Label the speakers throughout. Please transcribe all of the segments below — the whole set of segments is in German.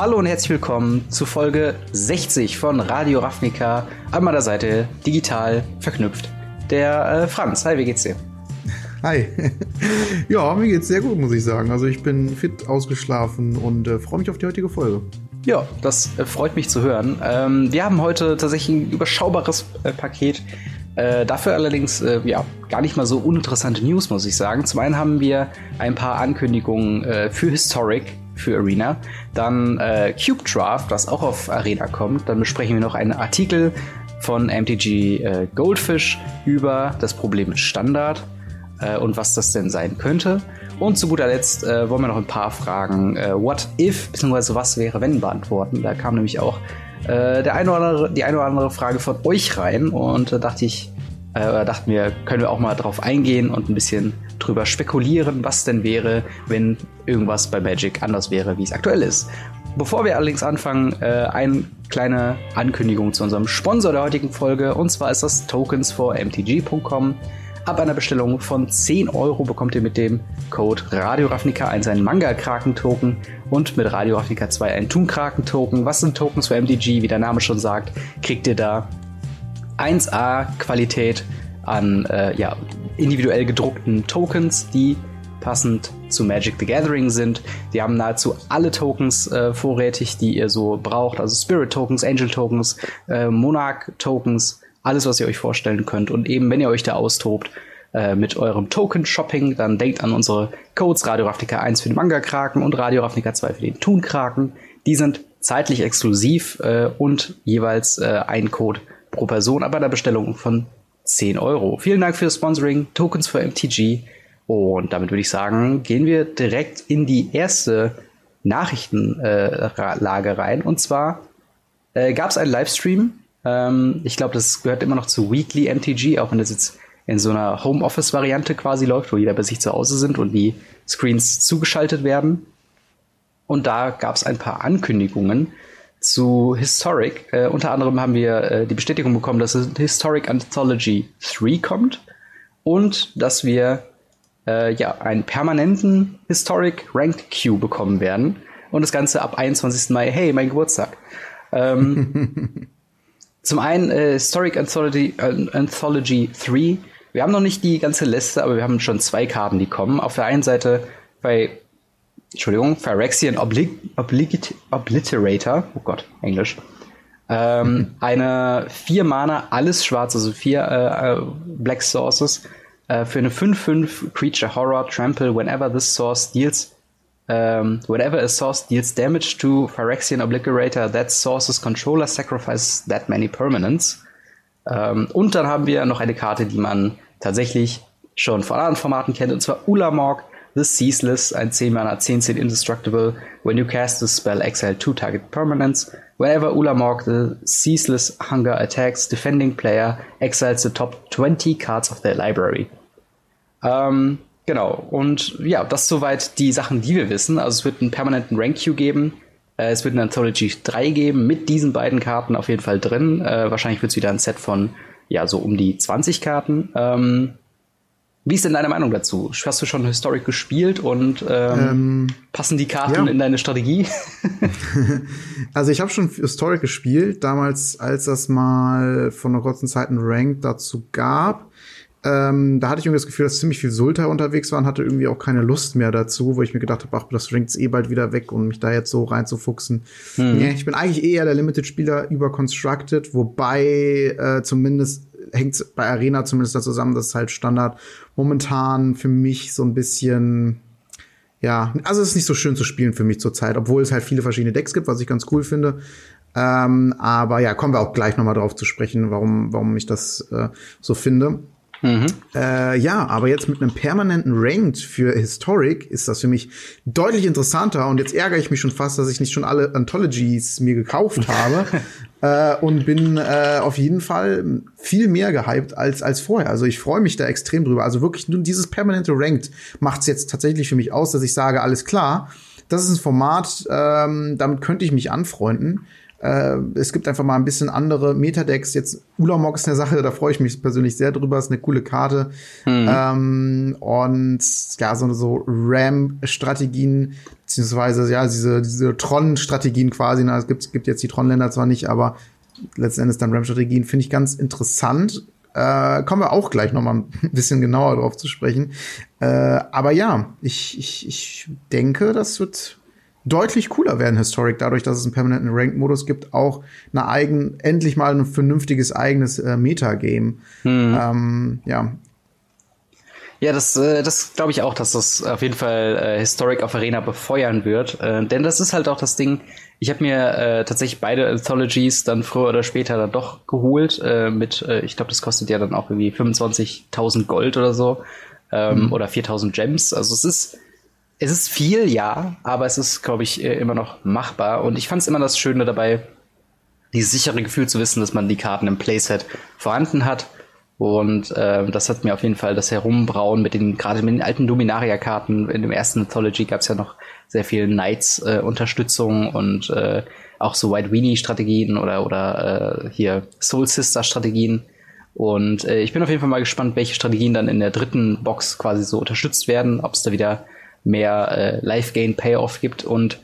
Speaker 1: Hallo und herzlich willkommen zu Folge 60 von Radio Ravnica. An meiner Seite digital verknüpft. Der äh, Franz. Hi, wie geht's dir?
Speaker 2: Hi. ja, mir geht's sehr gut, muss ich sagen. Also ich bin fit ausgeschlafen und äh, freue mich auf die heutige Folge.
Speaker 1: Ja, das äh, freut mich zu hören. Ähm, wir haben heute tatsächlich ein überschaubares äh, Paket. Äh, dafür allerdings äh, ja, gar nicht mal so uninteressante News, muss ich sagen. Zum einen haben wir ein paar Ankündigungen äh, für Historic, für Arena. Dann äh, Cube Draft, was auch auf Arena kommt. Dann besprechen wir noch einen Artikel von MTG äh, Goldfish über das Problem mit Standard äh, und was das denn sein könnte. Und zu guter Letzt äh, wollen wir noch ein paar Fragen äh, What if bzw. was wäre wenn beantworten. Da kam nämlich auch äh, der eine oder andere, die eine oder andere Frage von euch rein und da dachte ich, äh, dachten wir, können wir auch mal drauf eingehen und ein bisschen drüber spekulieren, was denn wäre, wenn irgendwas bei Magic anders wäre, wie es aktuell ist. Bevor wir allerdings anfangen, äh, eine kleine Ankündigung zu unserem Sponsor der heutigen Folge und zwar ist das Tokens for MTG.com. Ab einer Bestellung von 10 Euro bekommt ihr mit dem Code Radio Ravnica 1 einen Manga-Kraken-Token und mit Radio Ravnica 2 einen Toon-Kraken-Token. Was sind Tokens für MTG? Wie der Name schon sagt, kriegt ihr da 1A-Qualität an äh, ja, individuell gedruckten Tokens, die passend zu Magic the Gathering sind. Die haben nahezu alle Tokens äh, vorrätig, die ihr so braucht. Also Spirit Tokens, Angel Tokens, äh, Monarch Tokens, alles, was ihr euch vorstellen könnt. Und eben, wenn ihr euch da austobt äh, mit eurem Token Shopping, dann denkt an unsere Codes Radio Ravnica 1 für den Manga Kraken und Radio Ravnica 2 für den Toon Kraken. Die sind zeitlich exklusiv äh, und jeweils äh, ein Code pro Person, aber einer Bestellung von 10 Euro. Vielen Dank fürs Sponsoring, Tokens für MTG. Und damit würde ich sagen, gehen wir direkt in die erste Nachrichtenlage rein. Und zwar äh, gab es einen Livestream. Ähm, ich glaube, das gehört immer noch zu Weekly MTG, auch wenn das jetzt in so einer Homeoffice-Variante quasi läuft, wo jeder bei sich zu Hause sind und die Screens zugeschaltet werden. Und da gab es ein paar Ankündigungen zu Historic. Äh, unter anderem haben wir äh, die Bestätigung bekommen, dass Historic Anthology 3 kommt und dass wir äh, ja einen permanenten Historic Ranked Queue bekommen werden. Und das Ganze ab 21. Mai, hey, mein Geburtstag. Ähm, zum einen äh, Historic Anthology, äh, Anthology 3. Wir haben noch nicht die ganze Liste, aber wir haben schon zwei Karten, die kommen. Auf der einen Seite bei Entschuldigung, Phyrexian Oblig Oblig Obliterator, oh Gott, Englisch. Ähm, eine vier Mana, alles schwarz, also vier äh, äh Black Sources äh, für eine 5-5 Creature Horror Trample whenever this source deals um, whenever a source deals damage to Phyrexian Obliterator, that source's controller sacrifices that many permanents. Ähm, und dann haben wir noch eine Karte, die man tatsächlich schon von anderen Formaten kennt, und zwar Ulamog The Ceaseless, ein 10 Mana 10 10 Indestructible. When you cast this spell, exile two target permanents. Whenever Ulamog the Ceaseless Hunger attacks defending player, exiles the top 20 cards of their library. Ähm, genau, und ja, das soweit die Sachen, die wir wissen. Also es wird einen permanenten Rank Queue geben. Äh, es wird eine Anthology 3 geben mit diesen beiden Karten auf jeden Fall drin. Äh, wahrscheinlich wird es wieder ein Set von ja, so um die 20 Karten. Ähm, wie ist denn deine Meinung dazu? Hast du schon Historic gespielt und ähm, ähm, passen die Karten ja. in deine Strategie?
Speaker 2: also ich habe schon Historic gespielt, damals, als das mal von einer kurzen Zeit ein Rank dazu gab. Ähm, da hatte ich irgendwie das Gefühl, dass ziemlich viel Sulta unterwegs waren, hatte irgendwie auch keine Lust mehr dazu, wo ich mir gedacht habe, ach, das Rankt eh bald wieder weg und mich da jetzt so reinzufuchsen. Hm. Nee, ich bin eigentlich eher der Limited-Spieler über Constructed, wobei äh, zumindest hängt bei Arena zumindest da zusammen, das ist halt Standard momentan für mich so ein bisschen ja, also es ist nicht so schön zu spielen für mich zurzeit, obwohl es halt viele verschiedene Decks gibt, was ich ganz cool finde. Ähm, aber ja, kommen wir auch gleich nochmal drauf zu sprechen, warum, warum ich das äh, so finde. Mhm. Äh, ja, aber jetzt mit einem permanenten Ranked für Historic ist das für mich deutlich interessanter und jetzt ärgere ich mich schon fast, dass ich nicht schon alle Anthologies mir gekauft habe äh, und bin äh, auf jeden Fall viel mehr gehypt als als vorher. Also ich freue mich da extrem drüber. Also wirklich nur dieses permanente Ranked macht es jetzt tatsächlich für mich aus, dass ich sage, alles klar, das ist ein Format, ähm, damit könnte ich mich anfreunden. Äh, es gibt einfach mal ein bisschen andere Metadecks. Jetzt Ulamog ist eine Sache, da freue ich mich persönlich sehr drüber. Ist eine coole Karte. Mhm. Ähm, und ja, so, so RAM-Strategien, beziehungsweise ja, diese, diese Tron-Strategien quasi. Na, es gibt, gibt jetzt die Tron-Länder zwar nicht, aber letzten Endes dann RAM-Strategien finde ich ganz interessant. Äh, kommen wir auch gleich noch mal ein bisschen genauer drauf zu sprechen. Äh, aber ja, ich, ich, ich denke, das wird deutlich cooler werden, Historic, dadurch, dass es einen permanenten Rank-Modus gibt, auch eine eigen, endlich mal ein vernünftiges eigenes äh, Metagame. Hm. Ähm, ja.
Speaker 1: Ja, das, äh, das glaube ich auch, dass das auf jeden Fall äh, Historic auf Arena befeuern wird. Äh, denn das ist halt auch das Ding, ich habe mir äh, tatsächlich beide Anthologies dann früher oder später dann doch geholt. Äh, mit, äh, ich glaube, das kostet ja dann auch irgendwie 25.000 Gold oder so. Ähm, mhm. Oder 4.000 Gems. Also es ist, es ist viel, ja, aber es ist, glaube ich, äh, immer noch machbar. Und ich fand es immer das Schöne dabei, dieses sichere Gefühl zu wissen, dass man die Karten im Playset vorhanden hat. Und äh, das hat mir auf jeden Fall das Herumbrauen mit den, gerade mit den alten Dominaria-Karten. In dem ersten Anthology gab es ja noch sehr viel Knights-Unterstützung äh, und äh, auch so White Weenie-Strategien oder, oder äh, hier Soul Sister-Strategien. Und äh, ich bin auf jeden Fall mal gespannt, welche Strategien dann in der dritten Box quasi so unterstützt werden, ob es da wieder mehr äh, Life-Gain-Payoff gibt und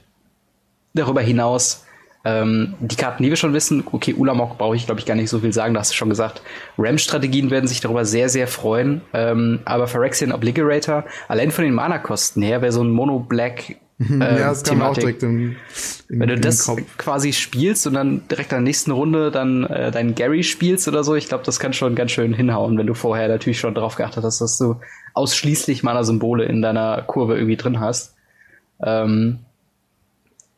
Speaker 1: darüber hinaus ähm, die Karten, die wir schon wissen, okay, Ulamog brauche ich, glaube ich, gar nicht so viel sagen, da hast du schon gesagt. Ram-Strategien werden sich darüber sehr, sehr freuen. Ähm, aber Phyrexian Obliterator, allein von den Mana-Kosten her, wäre so ein Mono-Black
Speaker 2: äh, ja, das kam auch direkt im,
Speaker 1: im, Wenn du das Kopf. quasi spielst und dann direkt in der nächsten Runde dann äh, deinen Gary spielst oder so, ich glaube, das kann schon ganz schön hinhauen, wenn du vorher natürlich schon darauf geachtet hast, dass du ausschließlich Mana-Symbole in deiner Kurve irgendwie drin hast. Ähm,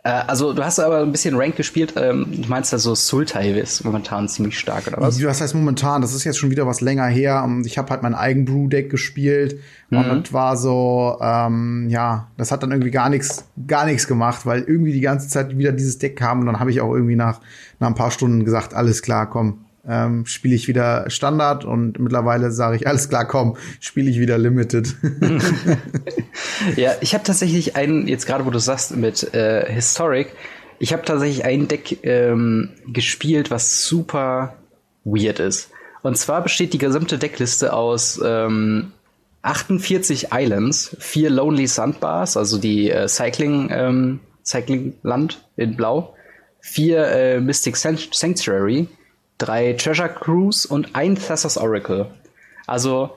Speaker 1: äh, also du hast aber ein bisschen Rank gespielt. Ähm, du meinst also Sultai ist momentan ziemlich stark, oder was?
Speaker 2: Was heißt momentan? Das ist jetzt schon wieder was länger her. Ich habe halt mein eigen Brew-Deck gespielt mhm. und das war so, ähm, ja, das hat dann irgendwie gar nichts, gar nichts gemacht, weil irgendwie die ganze Zeit wieder dieses Deck kam und dann habe ich auch irgendwie nach, nach ein paar Stunden gesagt, alles klar, komm, ähm, spiele ich wieder Standard und mittlerweile sage ich, alles klar, komm, spiele ich wieder Limited.
Speaker 1: ja, ich habe tatsächlich einen, jetzt gerade wo du sagst, mit äh, Historic, ich habe tatsächlich ein Deck ähm, gespielt, was super weird ist. Und zwar besteht die gesamte Deckliste aus ähm, 48 Islands, vier Lonely Sandbars, also die äh, Cycling, ähm, Cycling Land in Blau, vier äh, Mystic Sanctuary, drei Treasure Crews und ein Thassa's Oracle. Also,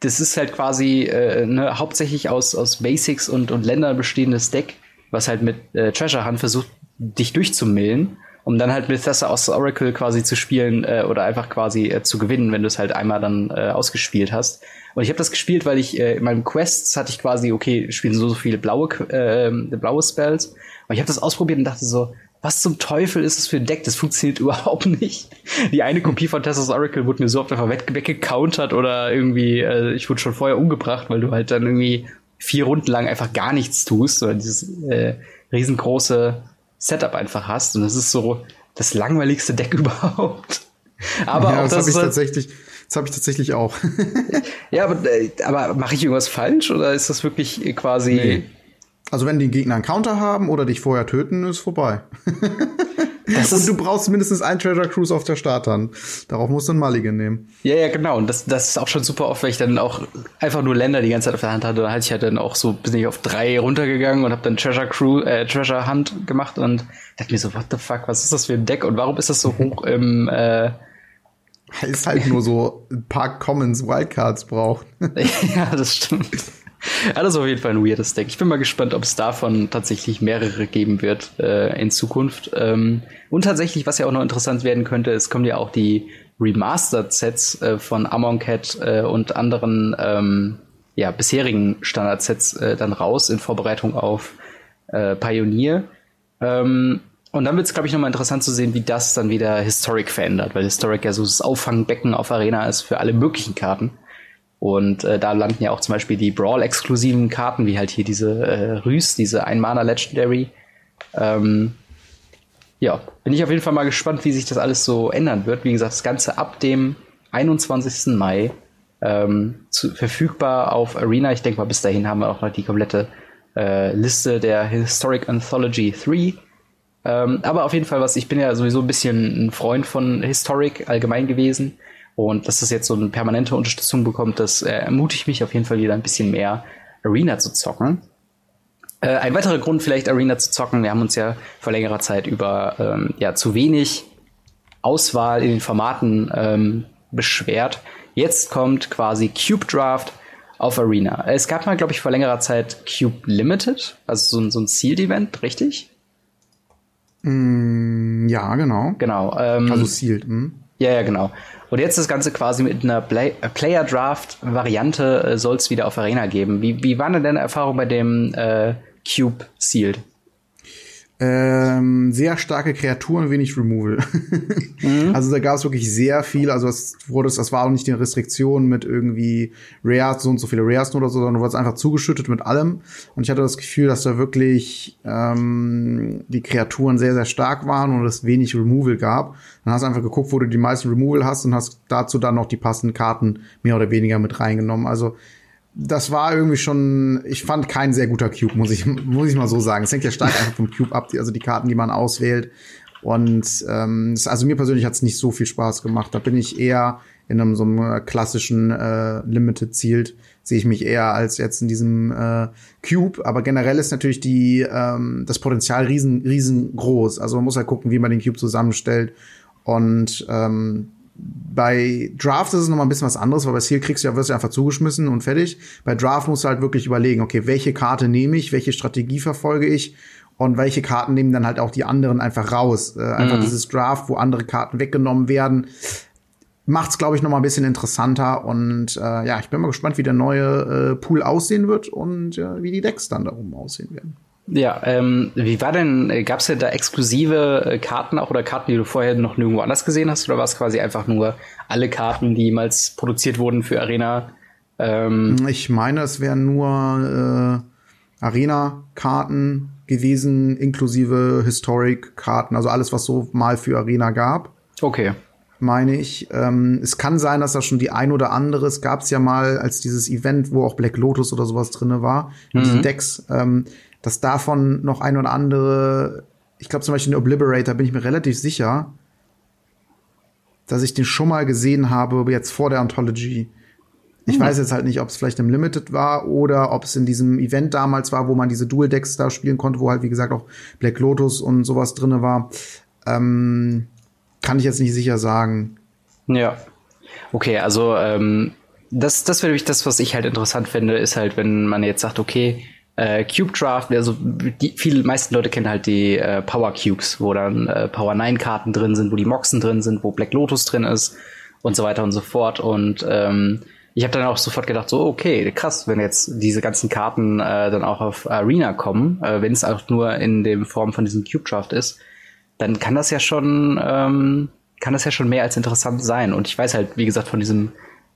Speaker 1: das ist halt quasi äh, ne, hauptsächlich aus, aus Basics und, und Ländern bestehendes Deck, was halt mit äh, Treasure Hunt versucht, dich durchzumillen, um dann halt mit Thassa's Oracle quasi zu spielen äh, oder einfach quasi äh, zu gewinnen, wenn du es halt einmal dann äh, ausgespielt hast. Und ich habe das gespielt, weil ich äh, in meinem Quests hatte ich quasi, okay, spielen so, so viele blaue, äh, blaue Spells. Und ich habe das ausprobiert und dachte so, was zum Teufel ist das für ein Deck? Das funktioniert überhaupt nicht. Die eine Kopie von Tessa's Oracle wurde mir so oft einfach weggecountert oder irgendwie, äh, ich wurde schon vorher umgebracht, weil du halt dann irgendwie vier Runden lang einfach gar nichts tust oder dieses äh, riesengroße Setup einfach hast. Und das ist so das langweiligste Deck überhaupt.
Speaker 2: Aber ja, auch das, das habe ich tatsächlich. Das habe ich tatsächlich auch.
Speaker 1: ja, aber, äh, aber mache ich irgendwas falsch oder ist das wirklich quasi nee.
Speaker 2: Also wenn die Gegner einen Counter haben oder dich vorher töten, ist vorbei. Das und du brauchst mindestens ein Treasure Cruise auf der Starthand. Darauf musst du einen Mulligan nehmen.
Speaker 1: Ja, ja, genau. Und das, das ist auch schon super oft, weil ich dann auch einfach nur Länder die ganze Zeit auf der Hand hatte. Da hatte ich halt dann auch so, bin ich auf drei runtergegangen und habe dann Treasure Crew, äh, Treasure Hunt gemacht und dachte mir so, what the fuck, was ist das für ein Deck und warum ist das so hoch im, äh,
Speaker 2: ist halt nur so ein paar Commons Wildcards braucht.
Speaker 1: ja, das stimmt. Ja, das ist auf jeden Fall ein weirdes Deck. Ich bin mal gespannt, ob es davon tatsächlich mehrere geben wird äh, in Zukunft. Ähm, und tatsächlich, was ja auch noch interessant werden könnte, es kommen ja auch die Remastered-Sets äh, von Amon Cat äh, und anderen ähm, ja, bisherigen Standard-Sets äh, dann raus in Vorbereitung auf äh, Pioneer. Ähm, und dann wird es, glaube ich, nochmal interessant zu sehen, wie das dann wieder Historic verändert, weil Historic ja so das Auffangbecken auf Arena ist für alle möglichen Karten. Und äh, da landen ja auch zum Beispiel die Brawl-exklusiven Karten, wie halt hier diese äh, Rüs, diese Ein-Mana Legendary. Ähm, ja, bin ich auf jeden Fall mal gespannt, wie sich das alles so ändern wird. Wie gesagt, das Ganze ab dem 21. Mai ähm, zu, verfügbar auf Arena. Ich denke mal, bis dahin haben wir auch noch die komplette äh, Liste der Historic Anthology 3. Ähm, aber auf jeden Fall was, ich bin ja sowieso ein bisschen ein Freund von Historic allgemein gewesen. Und dass das jetzt so eine permanente Unterstützung bekommt, das äh, ermutigt mich auf jeden Fall wieder ein bisschen mehr Arena zu zocken. Äh, ein weiterer Grund, vielleicht Arena zu zocken, wir haben uns ja vor längerer Zeit über ähm, ja, zu wenig Auswahl in den Formaten ähm, beschwert. Jetzt kommt quasi Cube Draft auf Arena. Es gab mal, glaube ich, vor längerer Zeit Cube Limited, also so, so ein Sealed-Event, richtig?
Speaker 2: Mm, ja, genau.
Speaker 1: Genau. Ähm,
Speaker 2: also Sealed. Hm.
Speaker 1: Ja, ja, genau. Und jetzt das Ganze quasi mit einer Play äh, Player Draft Variante äh, soll es wieder auf Arena geben. Wie, wie waren denn deine Erfahrungen bei dem äh, Cube Sealed?
Speaker 2: Ähm, sehr starke Kreaturen, wenig Removal. mhm. Also da gab es wirklich sehr viel. Also es wurde, das war auch nicht die Restriktion mit irgendwie Rares, so und so viele Rares oder so, sondern du wurdest einfach zugeschüttet mit allem. Und ich hatte das Gefühl, dass da wirklich ähm, die Kreaturen sehr, sehr stark waren und es wenig Removal gab. Dann hast du einfach geguckt, wo du die meisten Removal hast und hast dazu dann noch die passenden Karten mehr oder weniger mit reingenommen. Also das war irgendwie schon, ich fand kein sehr guter Cube, muss ich, muss ich mal so sagen. Es hängt ja stark einfach vom Cube ab, also die Karten, die man auswählt. Und ähm, also mir persönlich hat es nicht so viel Spaß gemacht. Da bin ich eher in einem so einem klassischen äh, Limited Zielt, sehe ich mich eher als jetzt in diesem äh, Cube. Aber generell ist natürlich die ähm, das Potenzial riesen riesengroß. Also man muss halt gucken, wie man den Cube zusammenstellt. Und ähm, bei Draft ist es noch mal ein bisschen was anderes, weil bei Seal kriegst du ja, wirst du einfach zugeschmissen und fertig. Bei Draft musst du halt wirklich überlegen, okay, welche Karte nehme ich, welche Strategie verfolge ich und welche Karten nehmen dann halt auch die anderen einfach raus. Äh, einfach mhm. dieses Draft, wo andere Karten weggenommen werden, macht's glaube ich noch mal ein bisschen interessanter und äh, ja, ich bin mal gespannt, wie der neue äh, Pool aussehen wird und äh, wie die Decks dann darum aussehen werden.
Speaker 1: Ja, ähm, wie war denn, äh, gab es denn da exklusive äh, Karten auch oder Karten, die du vorher noch nirgendwo anders gesehen hast? Oder war es quasi einfach nur alle Karten, die jemals produziert wurden für Arena?
Speaker 2: Ähm ich meine, es wären nur äh, Arena-Karten gewesen, inklusive Historic-Karten, also alles, was so mal für Arena gab.
Speaker 1: Okay.
Speaker 2: Meine ich. Ähm, es kann sein, dass da schon die ein oder andere, es gab es ja mal als dieses Event, wo auch Black Lotus oder sowas drinne war, in mhm. diesen Decks. Ähm, dass davon noch ein oder andere, ich glaube zum Beispiel den Obliterator, bin ich mir relativ sicher, dass ich den schon mal gesehen habe, jetzt vor der Anthology. Ich hm. weiß jetzt halt nicht, ob es vielleicht im Limited war oder ob es in diesem Event damals war, wo man diese Dual Decks da spielen konnte, wo halt, wie gesagt, auch Black Lotus und sowas drinne war. Ähm, kann ich jetzt nicht sicher sagen.
Speaker 1: Ja. Okay, also ähm, das, das wäre das, was ich halt interessant finde, ist halt, wenn man jetzt sagt, okay, äh, Cube Draft, also die viele meisten Leute kennen halt die äh, Power Cubes, wo dann äh, Power 9 Karten drin sind, wo die Moxen drin sind, wo Black Lotus drin ist und so weiter und so fort. Und ähm, ich habe dann auch sofort gedacht, so okay, krass, wenn jetzt diese ganzen Karten äh, dann auch auf Arena kommen, äh, wenn es auch nur in dem Form von diesem Cube Draft ist, dann kann das ja schon ähm, kann das ja schon mehr als interessant sein. Und ich weiß halt, wie gesagt, von diesem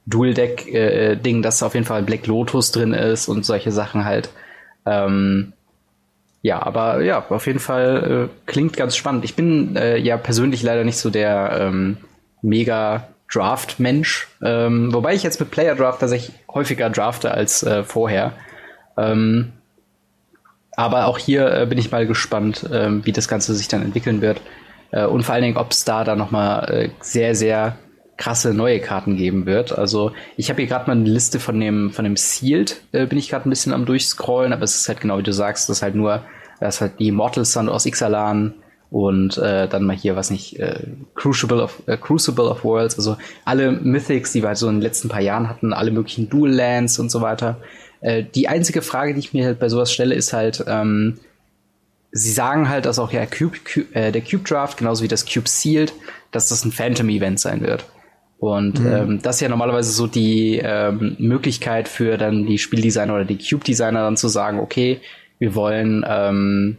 Speaker 1: Dual Deck äh, Ding, dass auf jeden Fall Black Lotus drin ist und solche Sachen halt. Ähm, ja, aber ja, auf jeden Fall äh, klingt ganz spannend. Ich bin äh, ja persönlich leider nicht so der ähm, mega Draft-Mensch, ähm, wobei ich jetzt mit Player Draft tatsächlich häufiger drafte als äh, vorher. Ähm, aber auch hier äh, bin ich mal gespannt, äh, wie das Ganze sich dann entwickeln wird. Äh, und vor allen Dingen, ob es da dann noch mal äh, sehr, sehr krasse neue Karten geben wird. Also ich habe hier gerade mal eine Liste von dem von dem Sealed, äh, bin ich gerade ein bisschen am durchscrollen, aber es ist halt genau wie du sagst, das ist halt nur, das ist halt die Mortal Sun aus Ixalan und äh, dann mal hier was nicht äh, Crucible of äh, Crucible of Worlds, also alle Mythics, die wir halt so in den letzten paar Jahren hatten, alle möglichen Dual Lands und so weiter. Äh, die einzige Frage, die ich mir halt bei sowas stelle, ist halt ähm, Sie sagen halt, dass auch ja Cube, Cube, äh, der Cube Draft, genauso wie das Cube Sealed, dass das ein Phantom Event sein wird. Und mhm. ähm, das ist ja normalerweise so die ähm, Möglichkeit für dann die Spieldesigner oder die Cube-Designer dann zu sagen, okay, wir wollen, ähm,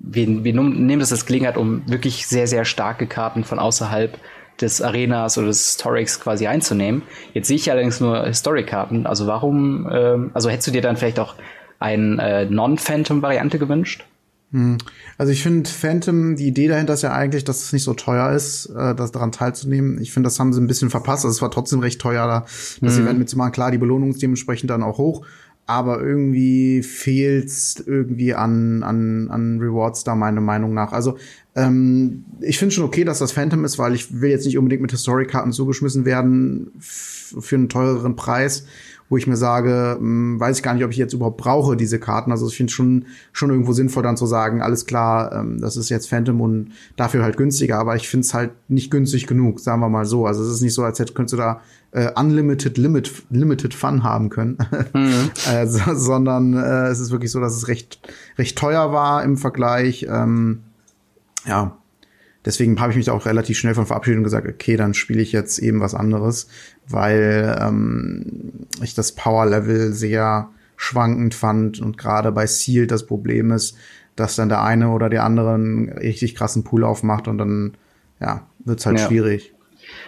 Speaker 1: wir, wir nehmen das als Gelegenheit, um wirklich sehr, sehr starke Karten von außerhalb des Arenas oder des Historics quasi einzunehmen. Jetzt sehe ich allerdings nur Historic-Karten. Also warum, ähm, also hättest du dir dann vielleicht auch eine äh, Non-Phantom-Variante gewünscht?
Speaker 2: Hm. Also ich finde Phantom, die Idee dahinter ist ja eigentlich, dass es nicht so teuer ist, äh, das daran teilzunehmen. Ich finde, das haben sie ein bisschen verpasst. Also es war trotzdem recht teuer, da das mhm. Event mitzumachen. Klar, die Belohnung ist dementsprechend dann auch hoch. aber irgendwie fehlt's irgendwie an, an, an Rewards da, meiner Meinung nach. Also, ähm, ich finde schon okay, dass das Phantom ist, weil ich will jetzt nicht unbedingt mit Historic-Karten zugeschmissen werden für einen teureren Preis wo ich mir sage, mh, hm, weiß ich gar nicht, ob ich jetzt überhaupt brauche, diese Karten. Also ich finde schon schon irgendwo sinnvoll dann zu sagen, alles klar, ähm, das ist jetzt Phantom und dafür halt günstiger, aber ich finde es halt nicht günstig genug, sagen wir mal so. Also es ist nicht so, als hätte könntest du da äh, Unlimited Limit Limited Fun haben können, mhm. äh, so, sondern äh, es ist wirklich so, dass es recht recht teuer war im Vergleich. Ähm, ja, deswegen habe ich mich da auch relativ schnell von verabschiedet und gesagt, okay, dann spiele ich jetzt eben was anderes, weil ähm, ich das Power-Level sehr schwankend fand und gerade bei Seal das Problem ist, dass dann der eine oder der andere einen richtig krassen Pool aufmacht und dann ja, wird's halt ja. schwierig.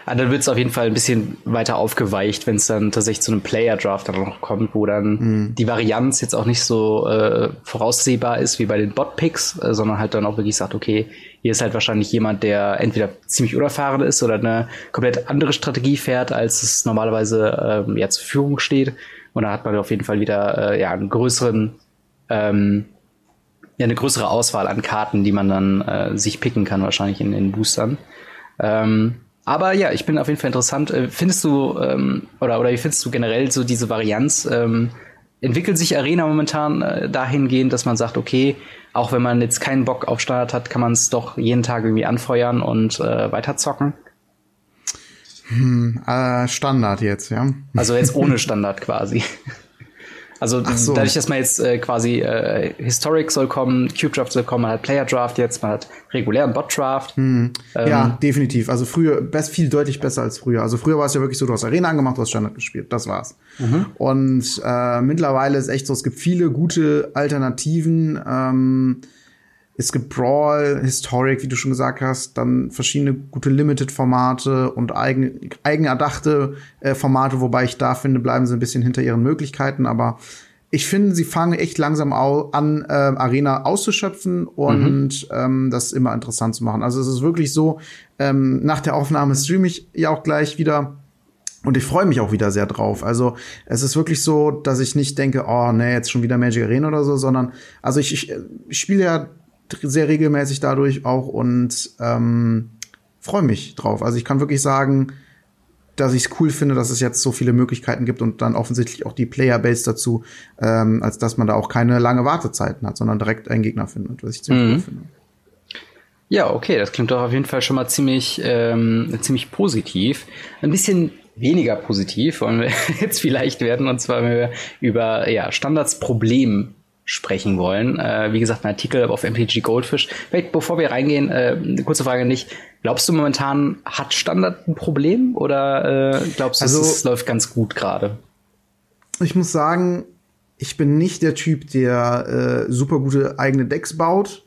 Speaker 1: Ah, dann wird es auf jeden Fall ein bisschen weiter aufgeweicht, wenn es dann tatsächlich zu einem Player-Draft dann noch kommt, wo dann mhm. die Varianz jetzt auch nicht so äh, voraussehbar ist wie bei den Bot-Picks, äh, sondern halt dann auch wirklich sagt, okay, hier ist halt wahrscheinlich jemand, der entweder ziemlich unerfahren ist oder eine komplett andere Strategie fährt, als es normalerweise ähm, ja zur Verfügung steht. Und da hat man auf jeden Fall wieder äh, ja einen größeren ähm, ja eine größere Auswahl an Karten, die man dann äh, sich picken kann wahrscheinlich in den Boostern. Ähm, aber ja, ich bin auf jeden Fall interessant. Äh, findest du, ähm, oder, oder wie findest du generell so diese Varianz? Ähm, entwickelt sich Arena momentan äh, dahingehend, dass man sagt, okay, auch wenn man jetzt keinen Bock auf Standard hat, kann man es doch jeden Tag irgendwie anfeuern und äh, weiterzocken?
Speaker 2: Hm, äh, Standard jetzt, ja.
Speaker 1: Also jetzt ohne Standard quasi. Also so. dadurch, dass man jetzt äh, quasi äh, Historic soll kommen, Cube Draft soll kommen, man hat Player Draft jetzt, man hat regulären Bot Draft.
Speaker 2: Hm. Ähm, ja, definitiv. Also früher best, viel deutlich besser als früher. Also früher war es ja wirklich so, du hast Arena angemacht, du hast Standard gespielt. Das war's. Mhm. Und äh, mittlerweile ist echt so, es gibt viele gute Alternativen. Ähm, es gibt Brawl, Historic, wie du schon gesagt hast, dann verschiedene gute Limited-Formate und eigen, eigen erdachte äh, Formate, wobei ich da finde, bleiben sie ein bisschen hinter ihren Möglichkeiten, aber ich finde, sie fangen echt langsam an, äh, Arena auszuschöpfen und mhm. ähm, das immer interessant zu machen. Also es ist wirklich so, ähm, nach der Aufnahme streame ich ja auch gleich wieder. Und ich freue mich auch wieder sehr drauf. Also es ist wirklich so, dass ich nicht denke, oh nee, jetzt schon wieder Magic Arena oder so, sondern also ich, ich, ich spiele ja sehr regelmäßig dadurch auch und ähm, freue mich drauf. Also ich kann wirklich sagen, dass ich es cool finde, dass es jetzt so viele Möglichkeiten gibt und dann offensichtlich auch die Playerbase dazu, ähm, als dass man da auch keine lange Wartezeiten hat, sondern direkt einen Gegner findet, was ich ziemlich mhm. cool finde.
Speaker 1: Ja, okay, das klingt doch auf jeden Fall schon mal ziemlich, ähm, ziemlich positiv. Ein bisschen weniger positiv wollen wir jetzt vielleicht werden, und zwar wenn wir über ja, Standards Problem sprechen wollen. Äh, wie gesagt, ein Artikel auf MTG Goldfish. Vielleicht bevor wir reingehen, äh, eine kurze Frage nicht. Glaubst du momentan hat Standard ein Problem oder äh, glaubst du, also, es läuft ganz gut gerade?
Speaker 2: Ich muss sagen, ich bin nicht der Typ, der äh, super gute eigene Decks baut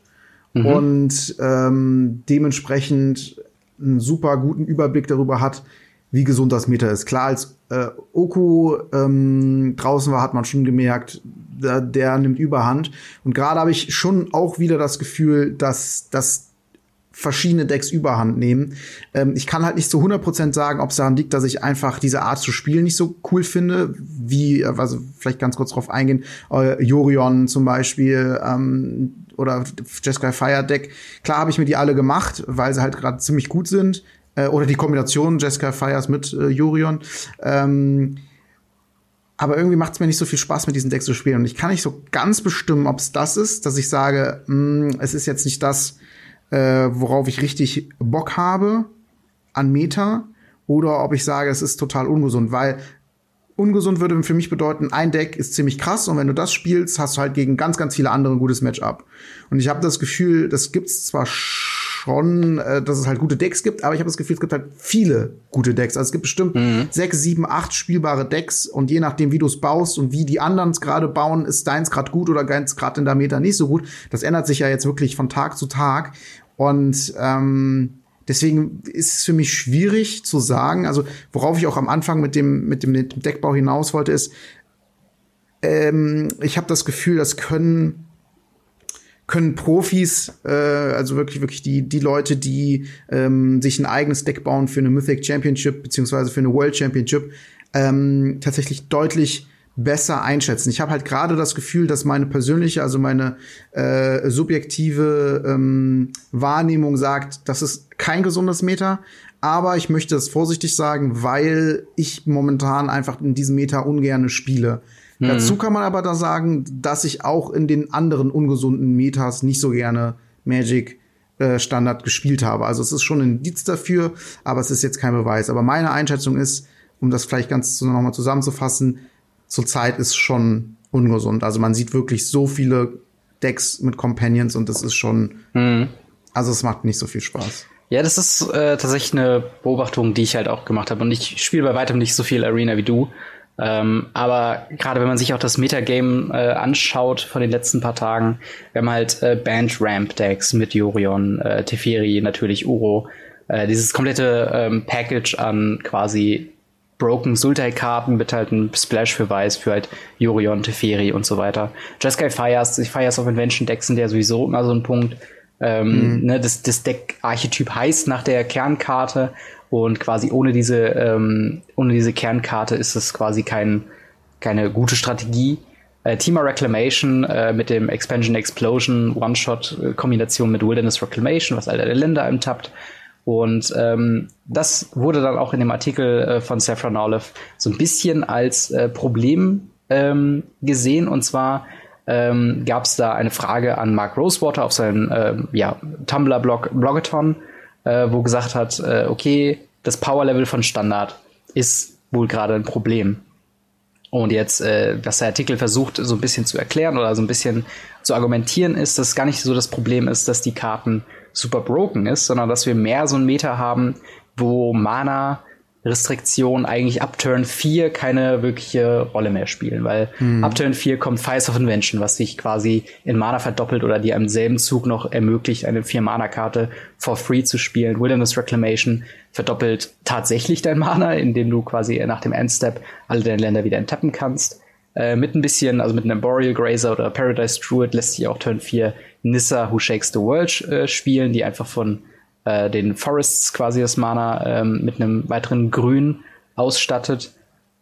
Speaker 2: mhm. und ähm, dementsprechend einen super guten Überblick darüber hat, wie gesund das Meter ist. Klar, als äh, Oku ähm, draußen war, hat man schon gemerkt, der, der nimmt Überhand. Und gerade habe ich schon auch wieder das Gefühl, dass, dass verschiedene Decks Überhand nehmen. Ähm, ich kann halt nicht zu 100% sagen, ob es daran liegt, dass ich einfach diese Art zu spielen nicht so cool finde, wie, also vielleicht ganz kurz drauf eingehen, äh, Jorion zum Beispiel ähm, oder Jeskai Fire Deck. Klar habe ich mir die alle gemacht, weil sie halt gerade ziemlich gut sind. Äh, oder die Kombination Jessica Fires mit äh, Jorion. Ähm, aber irgendwie macht es mir nicht so viel Spaß, mit diesen Decks zu spielen. Und ich kann nicht so ganz bestimmen, ob es das ist, dass ich sage, mh, hm, es ist jetzt nicht das, äh, worauf ich richtig Bock habe an Meta, oder ob ich sage, es ist total ungesund, weil ungesund würde für mich bedeuten, ein Deck ist ziemlich krass und wenn du das spielst, hast du halt gegen ganz, ganz viele andere ein gutes Matchup. Und ich habe das Gefühl, das gibt's zwar schon, äh, dass es halt gute Decks gibt, aber ich habe das Gefühl, es gibt halt viele gute Decks. Also es gibt bestimmt mhm. sechs, sieben, acht spielbare Decks und je nachdem, wie du es baust und wie die anderen es gerade bauen, ist deins gerade gut oder deins gerade in der Meta nicht so gut. Das ändert sich ja jetzt wirklich von Tag zu Tag und ähm, Deswegen ist es für mich schwierig zu sagen, also worauf ich auch am Anfang mit dem, mit dem Deckbau hinaus wollte, ist, ähm, ich habe das Gefühl, das können können Profis, äh, also wirklich, wirklich die, die Leute, die ähm, sich ein eigenes Deck bauen für eine Mythic Championship beziehungsweise für eine World Championship, ähm, tatsächlich deutlich besser einschätzen. Ich habe halt gerade das Gefühl, dass meine persönliche, also meine äh, subjektive ähm, Wahrnehmung sagt, das ist kein gesundes Meta. Aber ich möchte es vorsichtig sagen, weil ich momentan einfach in diesem Meta ungerne spiele. Mhm. Dazu kann man aber da sagen, dass ich auch in den anderen ungesunden Metas nicht so gerne Magic äh, Standard gespielt habe. Also es ist schon ein Indiz dafür, aber es ist jetzt kein Beweis. Aber meine Einschätzung ist, um das vielleicht ganz nochmal zusammenzufassen, zurzeit ist schon ungesund. Also man sieht wirklich so viele Decks mit Companions und das ist schon, mhm. also es macht nicht so viel Spaß.
Speaker 1: Ja, das ist äh, tatsächlich eine Beobachtung, die ich halt auch gemacht habe. Und ich spiele bei weitem nicht so viel Arena wie du. Ähm, aber gerade wenn man sich auch das Metagame äh, anschaut von den letzten paar Tagen, wir haben halt äh, Band Ramp Decks mit Yorion, äh, Teferi, natürlich Uro, äh, dieses komplette ähm, Package an quasi Broken Sultai-Karten mit halt einem Splash für Weiß für halt Yorion, Teferi und so weiter. Jeskai Fires, Fires of Invention Decks sind ja sowieso immer so ein Punkt. Ähm, mhm. ne, das, das Deck-Archetyp heißt nach der Kernkarte und quasi ohne diese, ähm, ohne diese Kernkarte ist es quasi kein, keine gute Strategie. Äh, Teamer Reclamation äh, mit dem Expansion Explosion One-Shot-Kombination mit Wilderness Reclamation, was alle Länder einem tappt. Und ähm, das wurde dann auch in dem Artikel äh, von Saffron Olive so ein bisschen als äh, Problem ähm, gesehen. Und zwar ähm, gab es da eine Frage an Mark Rosewater auf seinem ähm, ja, Tumblr-Blog Blogathon, äh, wo gesagt hat, äh, okay, das Power-Level von Standard ist wohl gerade ein Problem. Und jetzt, äh, was der Artikel versucht, so ein bisschen zu erklären oder so ein bisschen zu argumentieren, ist, dass gar nicht so das Problem ist, dass die Karten super broken ist, sondern dass wir mehr so ein Meter haben, wo Mana Restriktionen eigentlich ab Turn 4 keine wirkliche Rolle mehr spielen, weil mhm. ab Turn 4 kommt Fires of Invention, was sich quasi in Mana verdoppelt oder dir im selben Zug noch ermöglicht, eine 4-Mana-Karte for free zu spielen. Wilderness Reclamation verdoppelt tatsächlich dein Mana, indem du quasi nach dem Endstep alle deine Länder wieder enttappen kannst. Äh, mit ein bisschen, also mit einem Boreal Grazer oder Paradise Druid lässt sich auch Turn 4 Nissa Who Shakes the World äh, spielen, die einfach von äh, den Forests quasi das Mana ähm, mit einem weiteren Grün ausstattet.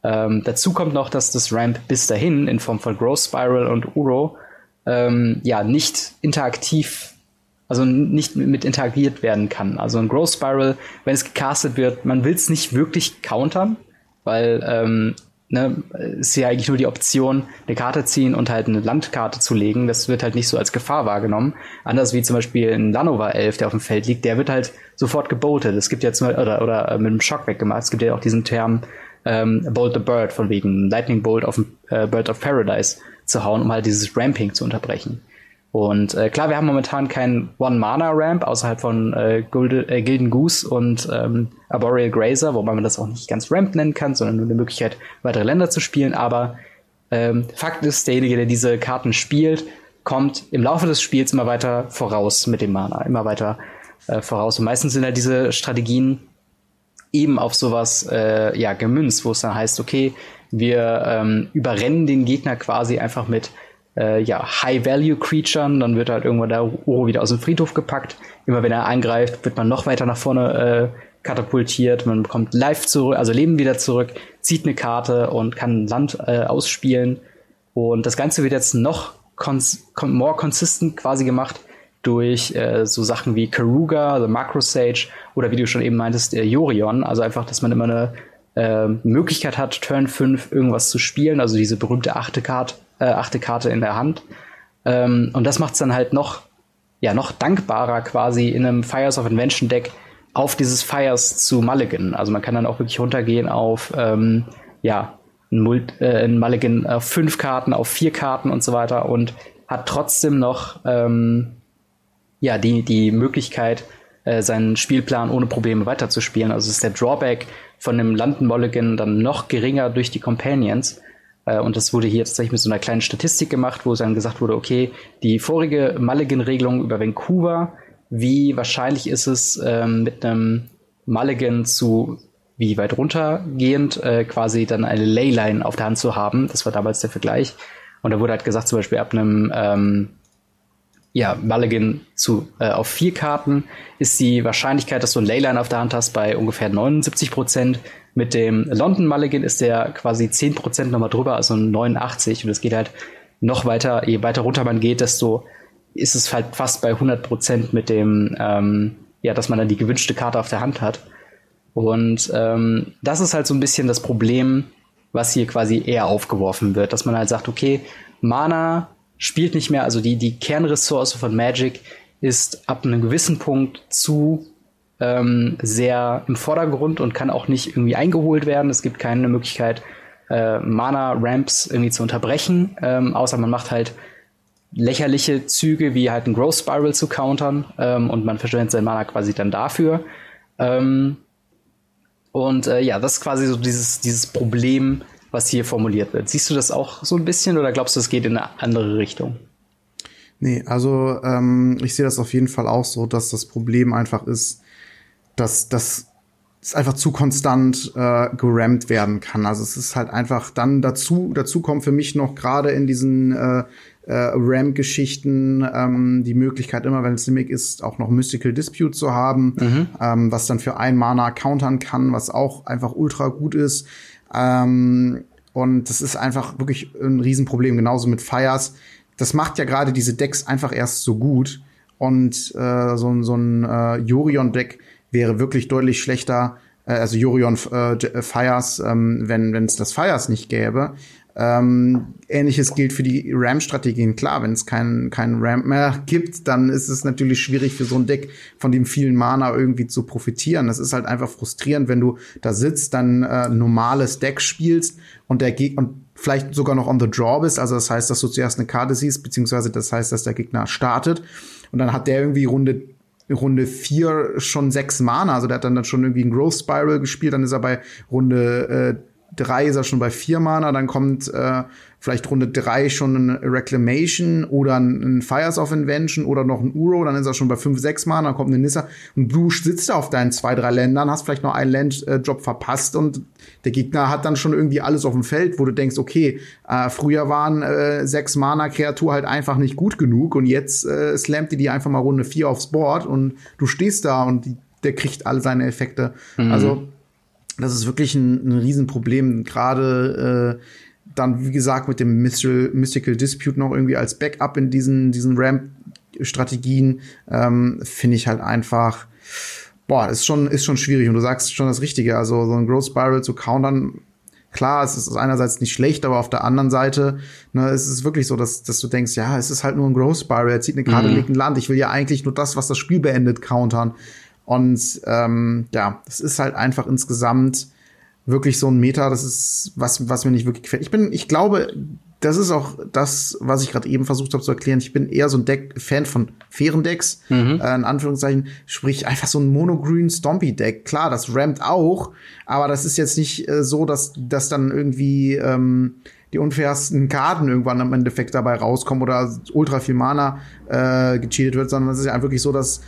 Speaker 1: Ähm, dazu kommt noch, dass das Ramp bis dahin in Form von Growth Spiral und Uro ähm, ja nicht interaktiv, also nicht mit interagiert werden kann. Also ein Growth Spiral, wenn es gecastet wird, man will es nicht wirklich countern, weil ähm, ne, ist ja eigentlich nur die Option, eine Karte ziehen und halt eine Landkarte zu legen. Das wird halt nicht so als Gefahr wahrgenommen. Anders wie zum Beispiel ein Lanova 11, der auf dem Feld liegt, der wird halt sofort gebotet. Es gibt ja zum oder, oder äh, mit einem Schock weggemacht. Es gibt ja auch diesen Term ähm, Bolt the Bird, von wegen Lightning Bolt auf äh, Bird of Paradise zu hauen, um halt dieses Ramping zu unterbrechen. Und äh, klar, wir haben momentan keinen One-Mana-Ramp außerhalb von äh, Gilde, äh, Gilden Goose und ähm, Arboreal Grazer, wobei man das auch nicht ganz Ramp nennen kann, sondern nur eine Möglichkeit, weitere Länder zu spielen. Aber ähm, Fakt ist, derjenige, der diese Karten spielt, kommt im Laufe des Spiels immer weiter voraus mit dem Mana, immer weiter äh, voraus. Und meistens sind halt diese Strategien eben auf sowas äh, ja gemünzt, wo es dann heißt, okay, wir ähm, überrennen den Gegner quasi einfach mit äh, ja, High-Value-Creaturen, dann wird halt irgendwann der Uro wieder aus dem Friedhof gepackt. Immer wenn er angreift, wird man noch weiter nach vorne äh, katapultiert, man bekommt Life zurück, also Leben wieder zurück, zieht eine Karte und kann Land äh, ausspielen. Und das Ganze wird jetzt noch cons con more consistent quasi gemacht durch äh, so Sachen wie Karuga, The Macro Sage oder wie du schon eben meintest, äh, Yorion. Also einfach, dass man immer eine äh, Möglichkeit hat, Turn 5 irgendwas zu spielen, also diese berühmte achte Karte, äh, achte Karte in der Hand. Ähm, und das macht es dann halt noch, ja, noch dankbarer quasi in einem Fires of Invention Deck auf dieses Fires zu Mulligan. Also man kann dann auch wirklich runtergehen auf, ähm, ja, ein, Mult äh, ein Mulligan auf fünf Karten, auf vier Karten und so weiter und hat trotzdem noch, ähm, ja, die, die Möglichkeit, äh, seinen Spielplan ohne Probleme weiterzuspielen. Also ist der Drawback von dem Landen Mulligan dann noch geringer durch die Companions. Äh, und das wurde hier tatsächlich mit so einer kleinen Statistik gemacht, wo dann gesagt wurde, okay, die vorige Mulligan-Regelung über Vancouver, wie wahrscheinlich ist es ähm, mit einem Mulligan zu wie weit runtergehend äh, quasi dann eine Leyline auf der Hand zu haben. Das war damals der Vergleich. Und da wurde halt gesagt, zum Beispiel ab einem ähm, ja, Mulligan zu, äh, auf vier Karten ist die Wahrscheinlichkeit, dass du ein Leyline auf der Hand hast, bei ungefähr 79 Prozent. Mit dem London Mulligan ist der quasi 10% nochmal drüber, also 89. Und es geht halt noch weiter, je weiter runter man geht, desto ist es halt fast bei 100% mit dem, ähm, ja, dass man dann die gewünschte Karte auf der Hand hat. Und ähm, das ist halt so ein bisschen das Problem, was hier quasi eher aufgeworfen wird, dass man halt sagt, okay, Mana spielt nicht mehr, also die, die Kernressource von Magic ist ab einem gewissen Punkt zu ähm, sehr im Vordergrund und kann auch nicht irgendwie eingeholt werden. Es gibt keine Möglichkeit, äh, Mana-Ramps irgendwie zu unterbrechen, ähm, außer man macht halt lächerliche Züge wie halt ein Growth Spiral zu countern ähm, und man verschwendet sein Mana quasi dann dafür. Ähm, und äh, ja, das ist quasi so dieses, dieses Problem, was hier formuliert wird. Siehst du das auch so ein bisschen oder glaubst du, es geht in eine andere Richtung?
Speaker 2: Nee, also ähm, ich sehe das auf jeden Fall auch so, dass das Problem einfach ist, dass das es einfach zu konstant äh, gerammt werden kann. Also es ist halt einfach dann dazu, dazu kommt für mich noch gerade in diesen äh, äh, RAM-Geschichten ähm, die Möglichkeit, immer wenn es Simic ist, auch noch Mystical Dispute zu haben, mhm. ähm, was dann für ein Mana countern kann, was auch einfach ultra gut ist. Ähm, und das ist einfach wirklich ein Riesenproblem, genauso mit Fires. Das macht ja gerade diese Decks einfach erst so gut. Und äh, so, so ein äh, Jorion-Deck wäre wirklich deutlich schlechter, äh, also Jorion äh, äh, Fires, ähm, wenn es das Fires nicht gäbe. Ähm, Ähnliches gilt für die RAM-Strategien. Klar, wenn es keinen kein RAM mehr gibt, dann ist es natürlich schwierig für so ein Deck von dem vielen Mana irgendwie zu profitieren. Das ist halt einfach frustrierend, wenn du da sitzt, dann äh, normales Deck spielst und der Gegner und vielleicht sogar noch on the draw bist. Also das heißt, dass du zuerst eine Karte siehst, beziehungsweise das heißt, dass der Gegner startet und dann hat der irgendwie Runde Runde 4 schon sechs Mana, also der hat dann, dann schon irgendwie ein Growth Spiral gespielt, dann ist er bei Runde äh, drei ist er schon bei vier Mana, dann kommt äh, vielleicht Runde drei schon ein Reclamation oder ein, Fires of Invention oder noch ein Uro, dann ist er schon bei fünf, sechs Mana, dann kommt eine Nissa und du sitzt da auf deinen zwei, drei Ländern, hast vielleicht noch einen Landjob verpasst und der Gegner hat dann schon irgendwie alles auf dem Feld, wo du denkst, okay, äh, früher waren äh, sechs Mana Kreatur halt einfach nicht gut genug und jetzt äh, slammt die die einfach mal Runde vier aufs Board und du stehst da und die, der kriegt all seine Effekte. Mhm. Also das ist wirklich ein, ein Riesenproblem. Gerade äh, dann, wie gesagt, mit dem Mystical, Mystical Dispute noch irgendwie als Backup in diesen, diesen Ramp-Strategien, ähm, finde ich halt einfach, boah, ist schon, ist schon schwierig. Und du sagst schon das Richtige. Also so ein Growth Spiral zu countern, klar, es ist einerseits nicht schlecht, aber auf der anderen Seite, ne, es ist wirklich so, dass, dass du denkst, ja, es ist halt nur ein Growth Spiral, er zieht eine Karte, mhm. legt ein Land. Ich will ja eigentlich nur das, was das Spiel beendet, countern. Und ähm, ja, das ist halt einfach insgesamt wirklich so ein Meta, das ist was, was mir nicht wirklich gefällt. Ich bin, ich glaube, das ist auch das, was ich gerade eben versucht habe zu erklären. Ich bin eher so ein Deck Fan von fairen Decks, mhm. äh, in Anführungszeichen, sprich einfach so ein Monogreen Stompy Deck. Klar, das rammt auch, aber das ist jetzt nicht äh, so, dass dass dann irgendwie ähm, die unfairsten Karten irgendwann am Endeffekt dabei rauskommen oder ultra viel Mana äh, gecheatet wird, sondern es ist ja wirklich so, dass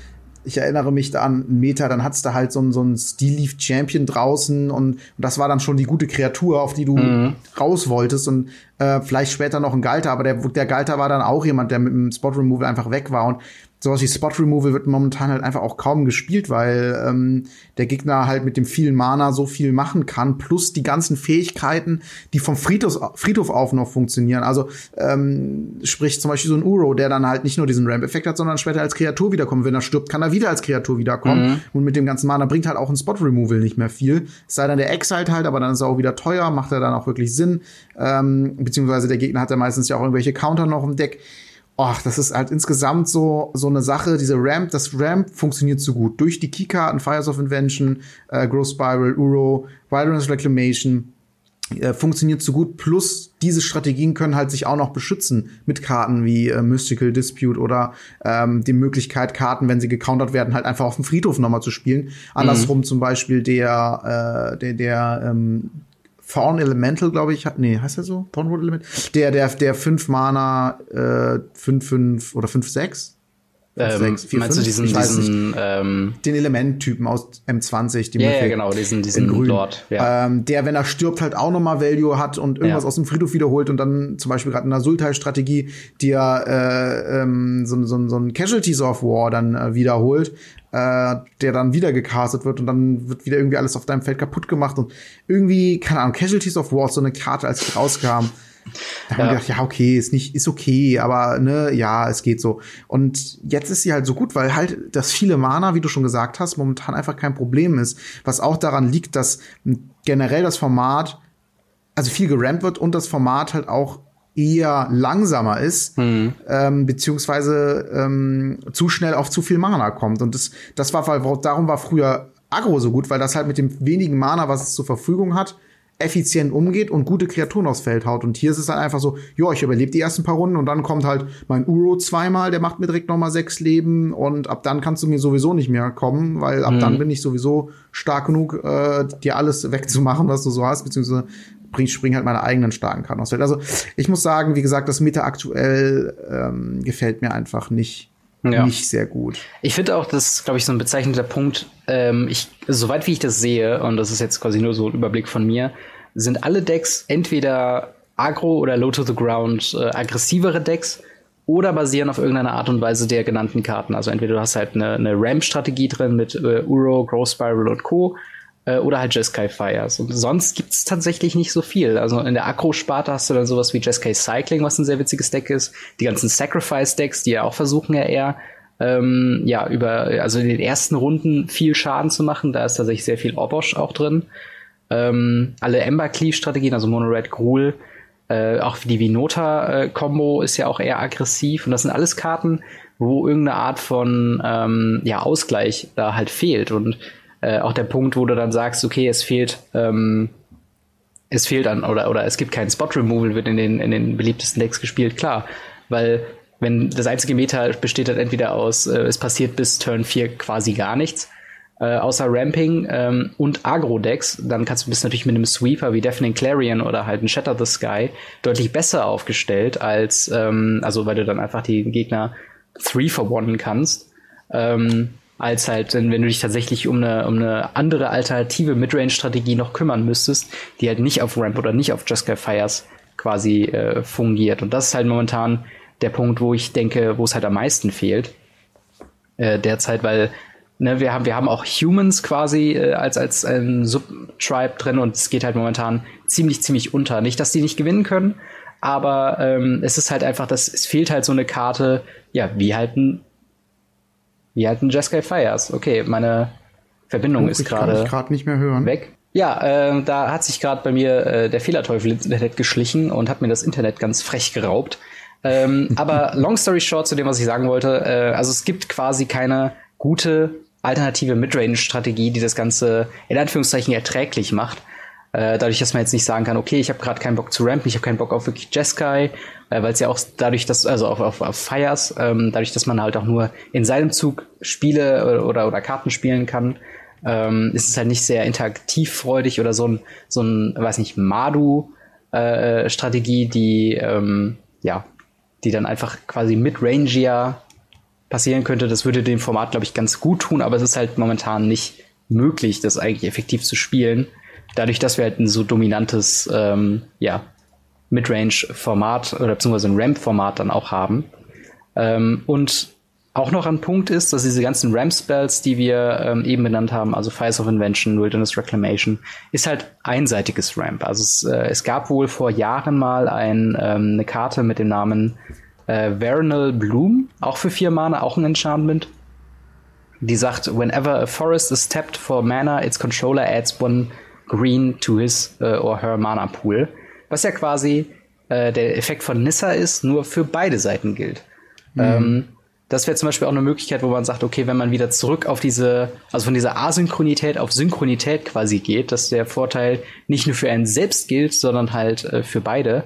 Speaker 2: ich erinnere mich da an Meta, dann hat's da halt so, so ein Steel Leaf Champion draußen und, und, das war dann schon die gute Kreatur, auf die du mhm. raus wolltest und äh, vielleicht später noch ein Galter, aber der, der Galter war dann auch jemand, der mit dem Spot Removal einfach weg war und sowas wie Spot Removal wird momentan halt einfach auch kaum gespielt, weil ähm, der Gegner halt mit dem vielen Mana so viel machen kann, plus die ganzen Fähigkeiten, die vom Friedhof, Friedhof auf noch funktionieren. Also ähm, sprich zum Beispiel so ein Uro, der dann halt nicht nur diesen Ramp-Effekt hat, sondern später als Kreatur wiederkommt. Wenn er stirbt, kann er wieder als Kreatur wiederkommen. Mhm. Und mit dem ganzen Mana bringt halt auch ein Spot Removal nicht mehr viel. Es sei denn, der Exile halt, aber dann ist er auch wieder teuer, macht er dann auch wirklich Sinn. Ähm, beziehungsweise der Gegner hat ja meistens ja auch irgendwelche Counter noch im Deck ach, das ist halt insgesamt so, so eine Sache, diese Ramp, das Ramp funktioniert so gut. Durch die Keykarten, Fires of Invention, äh, Growth Spiral, Uro, Wilderness Reclamation, äh, funktioniert so gut. Plus diese Strategien können halt sich auch noch beschützen mit Karten wie äh, Mystical Dispute oder ähm, die Möglichkeit, Karten, wenn sie gecountert werden, halt einfach auf dem Friedhof nochmal zu spielen. Andersrum mhm. zum Beispiel der, äh, der, der ähm, Thorn Elemental, glaube ich, hat, nee, heißt er so? Thornwood Element? Der, der, der 5 Mana, äh, 5, 5 oder 5, 6?
Speaker 1: Ähm, 6, 4, meinst 5? du diesen, diesen
Speaker 2: ähm, den Elementtypen aus M20,
Speaker 1: die Ja, yeah, genau, diesen, diesen
Speaker 2: Grün. Lord. Ja. Ähm, der, wenn er stirbt, halt auch nochmal Value hat und irgendwas ja. aus dem Friedhof wiederholt und dann zum Beispiel gerade in der Sultai-Strategie, die ja äh, ähm, so, so, so ein Casualties of War dann äh, wiederholt, äh, der dann wieder gecastet wird und dann wird wieder irgendwie alles auf deinem Feld kaputt gemacht und irgendwie, keine Ahnung, Casualties of War, so eine Karte, als die rauskam. Da haben ja. wir gedacht, ja, okay, ist nicht, ist okay, aber ne, ja, es geht so. Und jetzt ist sie halt so gut, weil halt das viele Mana, wie du schon gesagt hast, momentan einfach kein Problem ist. Was auch daran liegt, dass generell das Format, also viel gerampt wird und das Format halt auch eher langsamer ist, mhm. ähm, beziehungsweise ähm, zu schnell auf zu viel Mana kommt. Und das, das war, weil darum war früher Agro so gut, weil das halt mit dem wenigen Mana, was es zur Verfügung hat, effizient umgeht und gute Kreaturen aufs Feld haut. Und hier ist es halt einfach so, ja, ich überlebe die ersten paar Runden und dann kommt halt mein Uro zweimal, der macht mir direkt noch mal sechs Leben und ab dann kannst du mir sowieso nicht mehr kommen, weil ab mhm. dann bin ich sowieso stark genug, äh, dir alles wegzumachen, was du so hast, beziehungsweise spring halt meine eigenen starken Karten aufs Feld. Also ich muss sagen, wie gesagt, das Mitte aktuell ähm, gefällt mir einfach nicht ja. nicht sehr gut.
Speaker 1: Ich finde auch, das ist, glaube ich, so ein bezeichnender Punkt. Ähm, ich, soweit wie ich das sehe, und das ist jetzt quasi nur so ein Überblick von mir, sind alle Decks entweder agro oder low to the ground äh, aggressivere Decks oder basieren auf irgendeiner Art und Weise der genannten Karten. Also entweder du hast halt eine, eine Ramp-Strategie drin mit äh, Uro, Growth Spiral und Co. Äh, oder halt Jeskai Fires. Und sonst gibt's tatsächlich nicht so viel. Also in der Akro-Sparte hast du dann sowas wie Jeskai Cycling, was ein sehr witziges Deck ist. Die ganzen Sacrifice-Decks, die ja auch versuchen ja eher ähm, ja, über, also in den ersten Runden viel Schaden zu machen. Da ist tatsächlich sehr viel Obosh auch drin. Ähm, alle Ember Cleave-Strategien, also Mono Red Gruul, äh, auch die Vinota-Kombo ist ja auch eher aggressiv. Und das sind alles Karten, wo irgendeine Art von ähm, ja, Ausgleich da halt fehlt. Und äh, auch der Punkt, wo du dann sagst, okay, es fehlt, ähm, es fehlt an, oder, oder es gibt keinen Spot-Removal, wird in den, in den beliebtesten Decks gespielt, klar. Weil wenn das einzige Meta besteht halt entweder aus, äh, es passiert bis Turn 4 quasi gar nichts, äh, außer Ramping ähm, und Agro-Decks, dann kannst du bist natürlich mit einem Sweeper wie Deafening Clarion oder halt ein Shatter the Sky deutlich besser aufgestellt als, ähm, also weil du dann einfach die Gegner 3 verwonnen kannst. Ähm, als halt, wenn du dich tatsächlich um eine, um eine andere alternative Midrange-Strategie noch kümmern müsstest, die halt nicht auf Ramp oder nicht auf Jeskai Fires quasi äh, fungiert. Und das ist halt momentan der Punkt, wo ich denke, wo es halt am meisten fehlt äh, derzeit, weil ne, wir haben wir haben auch Humans quasi äh, als als ein Subtribe drin und es geht halt momentan ziemlich ziemlich unter. Nicht, dass die nicht gewinnen können, aber ähm, es ist halt einfach, dass es fehlt halt so eine Karte, ja, wie halt ein wie halt ein Jeskai Fires. Okay, meine Verbindung oh, ist gerade
Speaker 2: nicht mehr hören.
Speaker 1: weg. Ja, äh, da hat sich gerade bei mir äh, der Fehlerteufel ins Internet geschlichen und hat mir das Internet ganz frech geraubt. Ähm, aber long story short zu dem, was ich sagen wollte, äh, also es gibt quasi keine gute alternative Midrange-Strategie, die das Ganze in Anführungszeichen erträglich macht. Äh, dadurch, dass man jetzt nicht sagen kann, okay, ich habe gerade keinen Bock zu rampen, ich habe keinen Bock auf wirklich Jeskai, äh, weil es ja auch dadurch, dass, also auf, auf, auf Fires, ähm, dadurch, dass man halt auch nur in seinem Zug Spiele oder, oder, oder Karten spielen kann, ähm, ist es halt nicht sehr interaktivfreudig oder so ein, so ein, weiß nicht, Madu-Strategie, äh, die, ähm, ja, die dann einfach quasi mit Rangier passieren könnte. Das würde dem Format, glaube ich, ganz gut tun, aber es ist halt momentan nicht möglich, das eigentlich effektiv zu spielen dadurch, dass wir halt ein so dominantes, ähm, ja, Midrange-Format oder beziehungsweise ein Ramp-Format dann auch haben. Ähm, und auch noch ein Punkt ist, dass diese ganzen Ramp-Spells, die wir ähm, eben benannt haben, also Fires of Invention, Wilderness Reclamation, ist halt einseitiges Ramp. Also es, äh, es gab wohl vor Jahren mal ein, ähm, eine Karte mit dem Namen äh, Vernal Bloom, auch für vier Mana, auch ein Enchantment. Die sagt, whenever a forest is tapped for mana, its controller adds one green to his uh, or her Mana Pool. Was ja quasi äh, der Effekt von Nissa ist, nur für beide Seiten gilt. Mhm. Ähm, das wäre zum Beispiel auch eine Möglichkeit, wo man sagt, okay, wenn man wieder zurück auf diese, also von dieser Asynchronität auf Synchronität quasi geht, dass der Vorteil nicht nur für einen selbst gilt, sondern halt äh, für beide.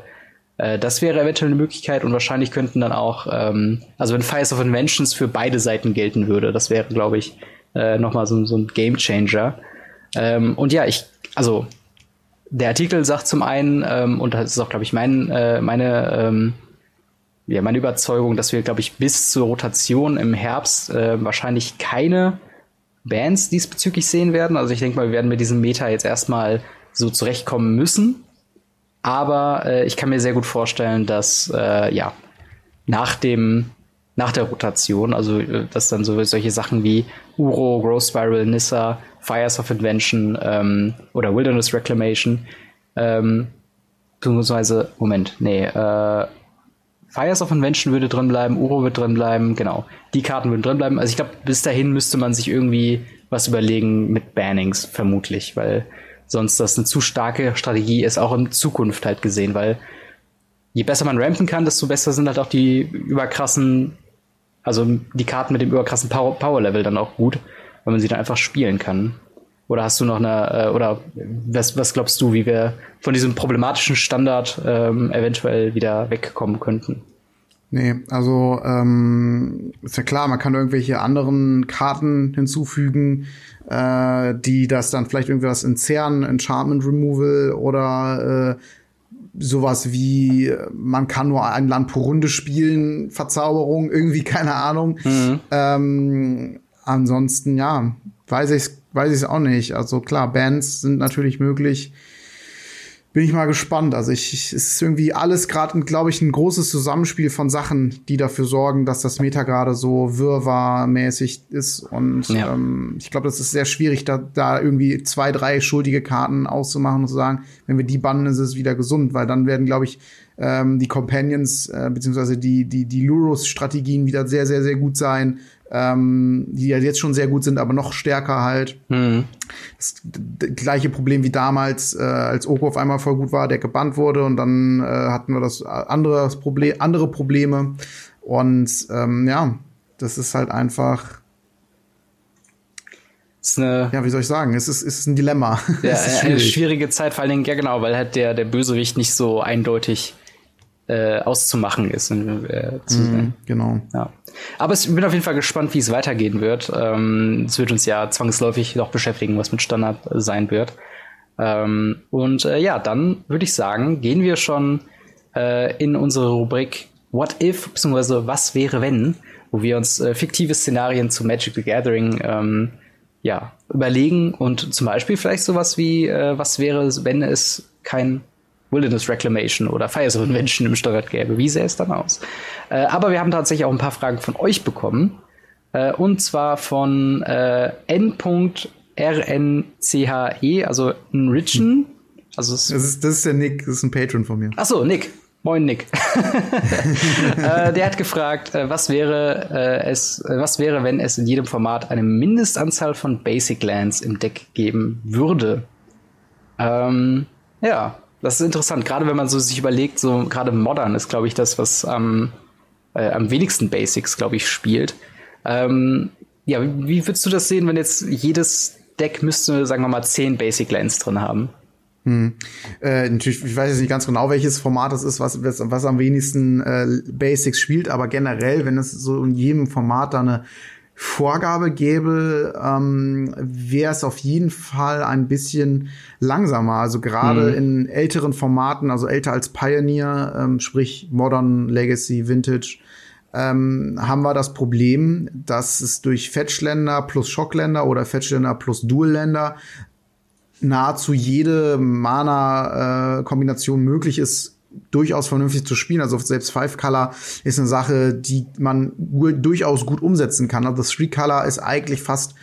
Speaker 1: Äh, das wäre eventuell eine Möglichkeit und wahrscheinlich könnten dann auch, ähm, also wenn Fires of Inventions für beide Seiten gelten würde, das wäre, glaube ich, äh, nochmal so, so ein Game Changer. Ähm, und ja, ich also der Artikel sagt zum einen, ähm, und das ist auch, glaube ich, mein, äh, meine, ähm, ja, meine Überzeugung, dass wir, glaube ich, bis zur Rotation im Herbst äh, wahrscheinlich keine Bands diesbezüglich sehen werden. Also ich denke mal, wir werden mit diesem Meta jetzt erstmal so zurechtkommen müssen. Aber äh, ich kann mir sehr gut vorstellen, dass äh, ja nach dem nach der Rotation, also äh, dass dann so solche Sachen wie Uro, Growth Spiral, Nissa, Fires of Invention ähm, oder Wilderness Reclamation, ähm, beziehungsweise, Moment, nee, äh, Fires of Invention würde drin bleiben, Uro wird drin bleiben, genau. Die Karten würden drin bleiben. Also ich glaube, bis dahin müsste man sich irgendwie was überlegen mit Bannings, vermutlich, weil sonst das eine zu starke Strategie ist, auch in Zukunft halt gesehen, weil je besser man rampen kann, desto besser sind halt auch die überkrassen, also die Karten mit dem überkrassen Power, Power Level dann auch gut, weil man sie dann einfach spielen kann. Oder hast du noch eine, äh, oder was, was glaubst du, wie wir von diesem problematischen Standard ähm, eventuell wieder wegkommen könnten?
Speaker 2: Nee, also ähm, ist ja klar, man kann irgendwelche anderen Karten hinzufügen, äh, die das dann vielleicht irgendwas entzerren, Enchantment Removal oder äh, sowas wie man kann nur ein Land pro Runde spielen, Verzauberung, irgendwie keine Ahnung. Mhm. Ähm, ansonsten ja, weiß ich weiß ich auch nicht. Also klar, Bands sind natürlich möglich bin ich mal gespannt. Also ich, ich es ist irgendwie alles gerade, glaube ich, ein großes Zusammenspiel von Sachen, die dafür sorgen, dass das Meta gerade so wirrwarrmäßig ist. Und ja. ähm, ich glaube, das ist sehr schwierig, da, da irgendwie zwei, drei schuldige Karten auszumachen und zu sagen, wenn wir die bannen, ist es wieder gesund, weil dann werden, glaube ich, ähm, die Companions äh, beziehungsweise die die die Lurus-Strategien wieder sehr sehr sehr gut sein ähm, die ja jetzt schon sehr gut sind, aber noch stärker halt. Mhm. Das, das gleiche Problem wie damals, äh, als Oko auf einmal voll gut war, der gebannt wurde und dann äh, hatten wir das andere das Problem, andere Probleme und ähm, ja, das ist halt einfach ist eine, ja, wie soll ich sagen? Es ist, ist ein Dilemma.
Speaker 1: Ja, schwierig. eine schwierige Zeit, vor allen Dingen, ja genau, weil halt der, der Bösewicht nicht so eindeutig äh, auszumachen ist. Äh, zu
Speaker 2: mm, genau.
Speaker 1: Ja. Aber ich bin auf jeden Fall gespannt, wie es weitergehen wird. Ähm, es wird uns ja zwangsläufig noch beschäftigen, was mit Standard sein wird. Ähm, und äh, ja, dann würde ich sagen, gehen wir schon äh, in unsere Rubrik What If, beziehungsweise Was wäre wenn, wo wir uns äh, fiktive Szenarien zu Magic the Gathering ähm, ja, überlegen und zum Beispiel vielleicht sowas wie, äh, was wäre, wenn es kein Wilderness Reclamation oder Fires of Invention im Standard gäbe. Wie sähe es dann aus? Äh, aber wir haben tatsächlich auch ein paar Fragen von euch bekommen. Äh, und zwar von äh, n.rnche, also Enrichen. Also
Speaker 2: das ist, das ist der Nick, das ist ein Patron von mir.
Speaker 1: Ach so, Nick. Moin Nick. äh, der hat gefragt, äh, was wäre äh, es, äh, was wäre, wenn es in jedem Format eine Mindestanzahl von Basic Lands im Deck geben würde? Ähm, ja, das ist interessant, gerade wenn man so sich überlegt, so gerade Modern ist, glaube ich, das, was am, äh, am wenigsten Basics, glaube ich, spielt. Ähm, ja, wie würdest du das sehen, wenn jetzt jedes Deck müsste, sagen wir mal, zehn Basic Lands drin haben?
Speaker 2: Hm. Äh, natürlich, ich weiß jetzt nicht ganz genau, welches Format das ist, was, was, was am wenigsten äh, Basics spielt, aber generell, wenn es so in jedem Format da eine Vorgabe gäbe, ähm, wäre es auf jeden Fall ein bisschen langsamer. Also gerade mhm. in älteren Formaten, also älter als Pioneer, ähm, sprich Modern, Legacy, Vintage, ähm, haben wir das Problem, dass es durch Fetchländer plus Schockländer oder Fetchländer plus Dualländer nahezu jede Mana-Kombination äh, möglich ist, durchaus vernünftig zu spielen. Also selbst Five Color ist eine Sache, die man durchaus gut umsetzen kann. Also Three Color ist eigentlich fast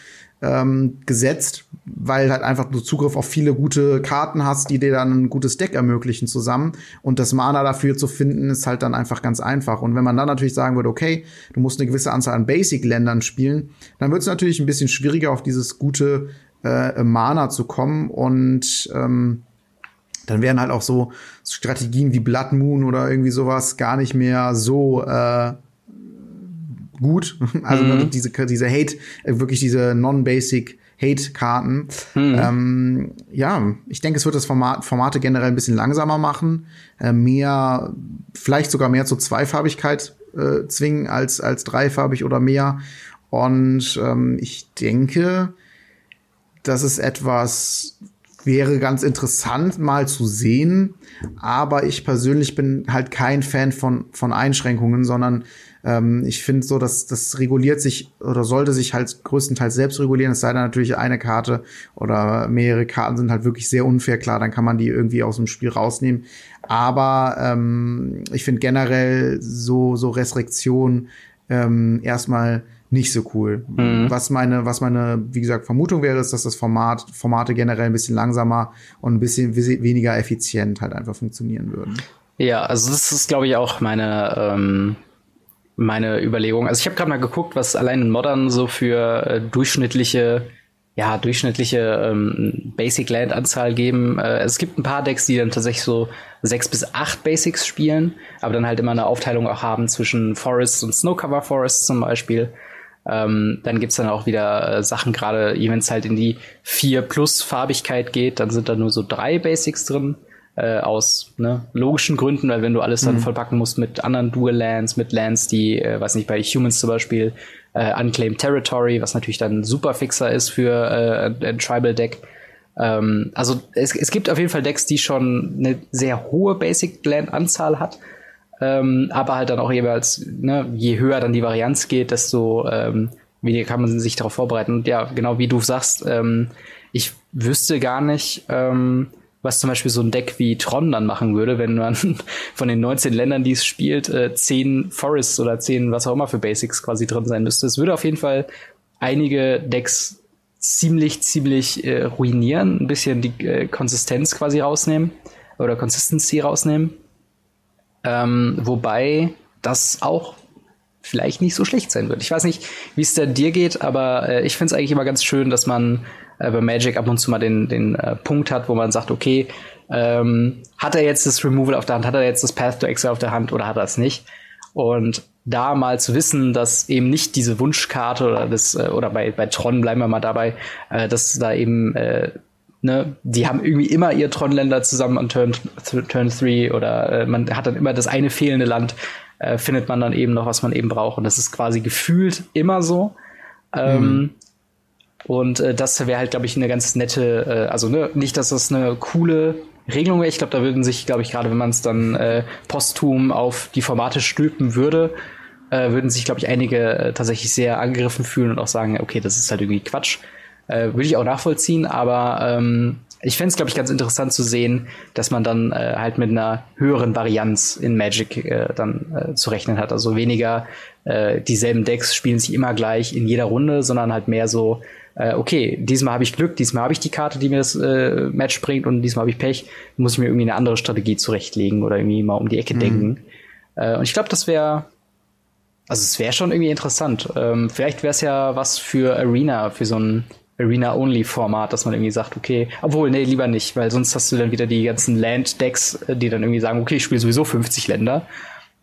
Speaker 2: ähm, gesetzt, weil halt einfach du Zugriff auf viele gute Karten hast, die dir dann ein gutes Deck ermöglichen zusammen. Und das Mana dafür zu finden, ist halt dann einfach ganz einfach. Und wenn man dann natürlich sagen würde, okay, du musst eine gewisse Anzahl an Basic-Ländern spielen, dann wird es natürlich ein bisschen schwieriger, auf dieses gute äh, Mana zu kommen. Und ähm, dann wären halt auch so Strategien wie Blood Moon oder irgendwie sowas gar nicht mehr so äh, gut. Also mhm. diese, diese Hate, äh, wirklich diese non-basic Hate-Karten. Mhm. Ähm, ja, ich denke, es wird das Format, Formate generell ein bisschen langsamer machen, äh, mehr, vielleicht sogar mehr zur Zweifarbigkeit äh, zwingen als, als dreifarbig oder mehr. Und ähm, ich denke, das ist etwas, wäre ganz interessant mal zu sehen, aber ich persönlich bin halt kein Fan von, von Einschränkungen, sondern ähm, ich finde so, dass das reguliert sich oder sollte sich halt größtenteils selbst regulieren. Es sei denn natürlich eine Karte oder mehrere Karten sind halt wirklich sehr unfair. Klar, dann kann man die irgendwie aus dem Spiel rausnehmen. Aber ähm, ich finde generell so, so Restriktionen ähm, erstmal nicht so cool. Mhm. Was meine, was meine, wie gesagt, Vermutung wäre, ist, dass das Format, Formate generell ein bisschen langsamer und ein bisschen weniger effizient halt einfach funktionieren würden.
Speaker 1: Ja, also das ist, glaube ich, auch meine, ähm, meine Überlegung. Also ich habe gerade mal geguckt, was allein in Modern so für äh, durchschnittliche ja, durchschnittliche ähm, Basic Land Anzahl geben. Äh, es gibt ein paar Decks, die dann tatsächlich so sechs bis acht Basics spielen, aber dann halt immer eine Aufteilung auch haben zwischen Forests und Snowcover Forests zum Beispiel. Ähm, dann gibt's dann auch wieder äh, Sachen, gerade wenn es halt in die vier plus Farbigkeit geht, dann sind da nur so drei Basics drin äh, aus ne, logischen Gründen, weil wenn du alles dann mhm. vollpacken musst mit anderen Dual Lands, mit Lands, die, äh, weiß nicht, bei Humans zum Beispiel äh, Unclaimed Territory, was natürlich dann ein super Fixer ist für äh, ein Tribal Deck. Ähm, also es, es gibt auf jeden Fall Decks, die schon eine sehr hohe Basic Land Anzahl hat, ähm, aber halt dann auch jeweils, ne, je höher dann die Varianz geht, desto ähm, weniger kann man sich darauf vorbereiten. Und ja, genau wie du sagst, ähm, ich wüsste gar nicht, ähm, was zum Beispiel so ein Deck wie Tron dann machen würde, wenn man von den 19 Ländern, die es spielt, äh, 10 Forests oder 10 was auch immer für Basics quasi drin sein müsste. Es würde auf jeden Fall einige Decks ziemlich, ziemlich äh, ruinieren, ein bisschen die äh, Konsistenz quasi rausnehmen oder Consistency rausnehmen. Ähm, wobei das auch vielleicht nicht so schlecht sein wird. Ich weiß nicht, wie es dir geht, aber äh, ich finde es eigentlich immer ganz schön, dass man äh, bei Magic ab und zu mal den, den äh, Punkt hat, wo man sagt, okay, ähm, hat er jetzt das Removal auf der Hand, hat er jetzt das Path to Exile auf der Hand oder hat er es nicht? Und da mal zu wissen, dass eben nicht diese Wunschkarte oder das, äh, oder bei, bei Tron bleiben wir mal dabei, äh, dass da eben, äh, ne, die haben irgendwie immer ihr Tron-Länder zusammen an Turn, Turn 3 oder äh, man hat dann immer das eine fehlende Land, äh, findet man dann eben noch, was man eben braucht. Und das ist quasi gefühlt immer so. Ähm, mhm. Und äh, das wäre halt, glaube ich, eine ganz nette, äh, also ne, nicht, dass das eine coole Regelung wäre. Ich glaube, da würden sich, glaube ich, gerade wenn man es dann äh, posthum auf die Formate stülpen würde, äh, würden sich, glaube ich, einige tatsächlich sehr angegriffen fühlen und auch sagen, okay, das ist halt irgendwie Quatsch. Äh, würde ich auch nachvollziehen, aber ähm, ich fände es, glaube ich, ganz interessant zu sehen, dass man dann äh, halt mit einer höheren Varianz in Magic äh, dann äh, zu rechnen hat. Also weniger äh, dieselben Decks spielen sich immer gleich in jeder Runde, sondern halt mehr so, äh, okay, diesmal habe ich Glück, diesmal habe ich die Karte, die mir das äh, Match bringt und diesmal habe ich Pech, muss ich mir irgendwie eine andere Strategie zurechtlegen oder irgendwie mal um die Ecke mhm. denken. Äh, und ich glaube, das wäre, also es wäre schon irgendwie interessant. Ähm, vielleicht wäre es ja was für Arena, für so ein Arena-Only-Format, dass man irgendwie sagt, okay, obwohl, nee, lieber nicht, weil sonst hast du dann wieder die ganzen Land-Decks, äh, die dann irgendwie sagen, okay, ich spiele sowieso 50 Länder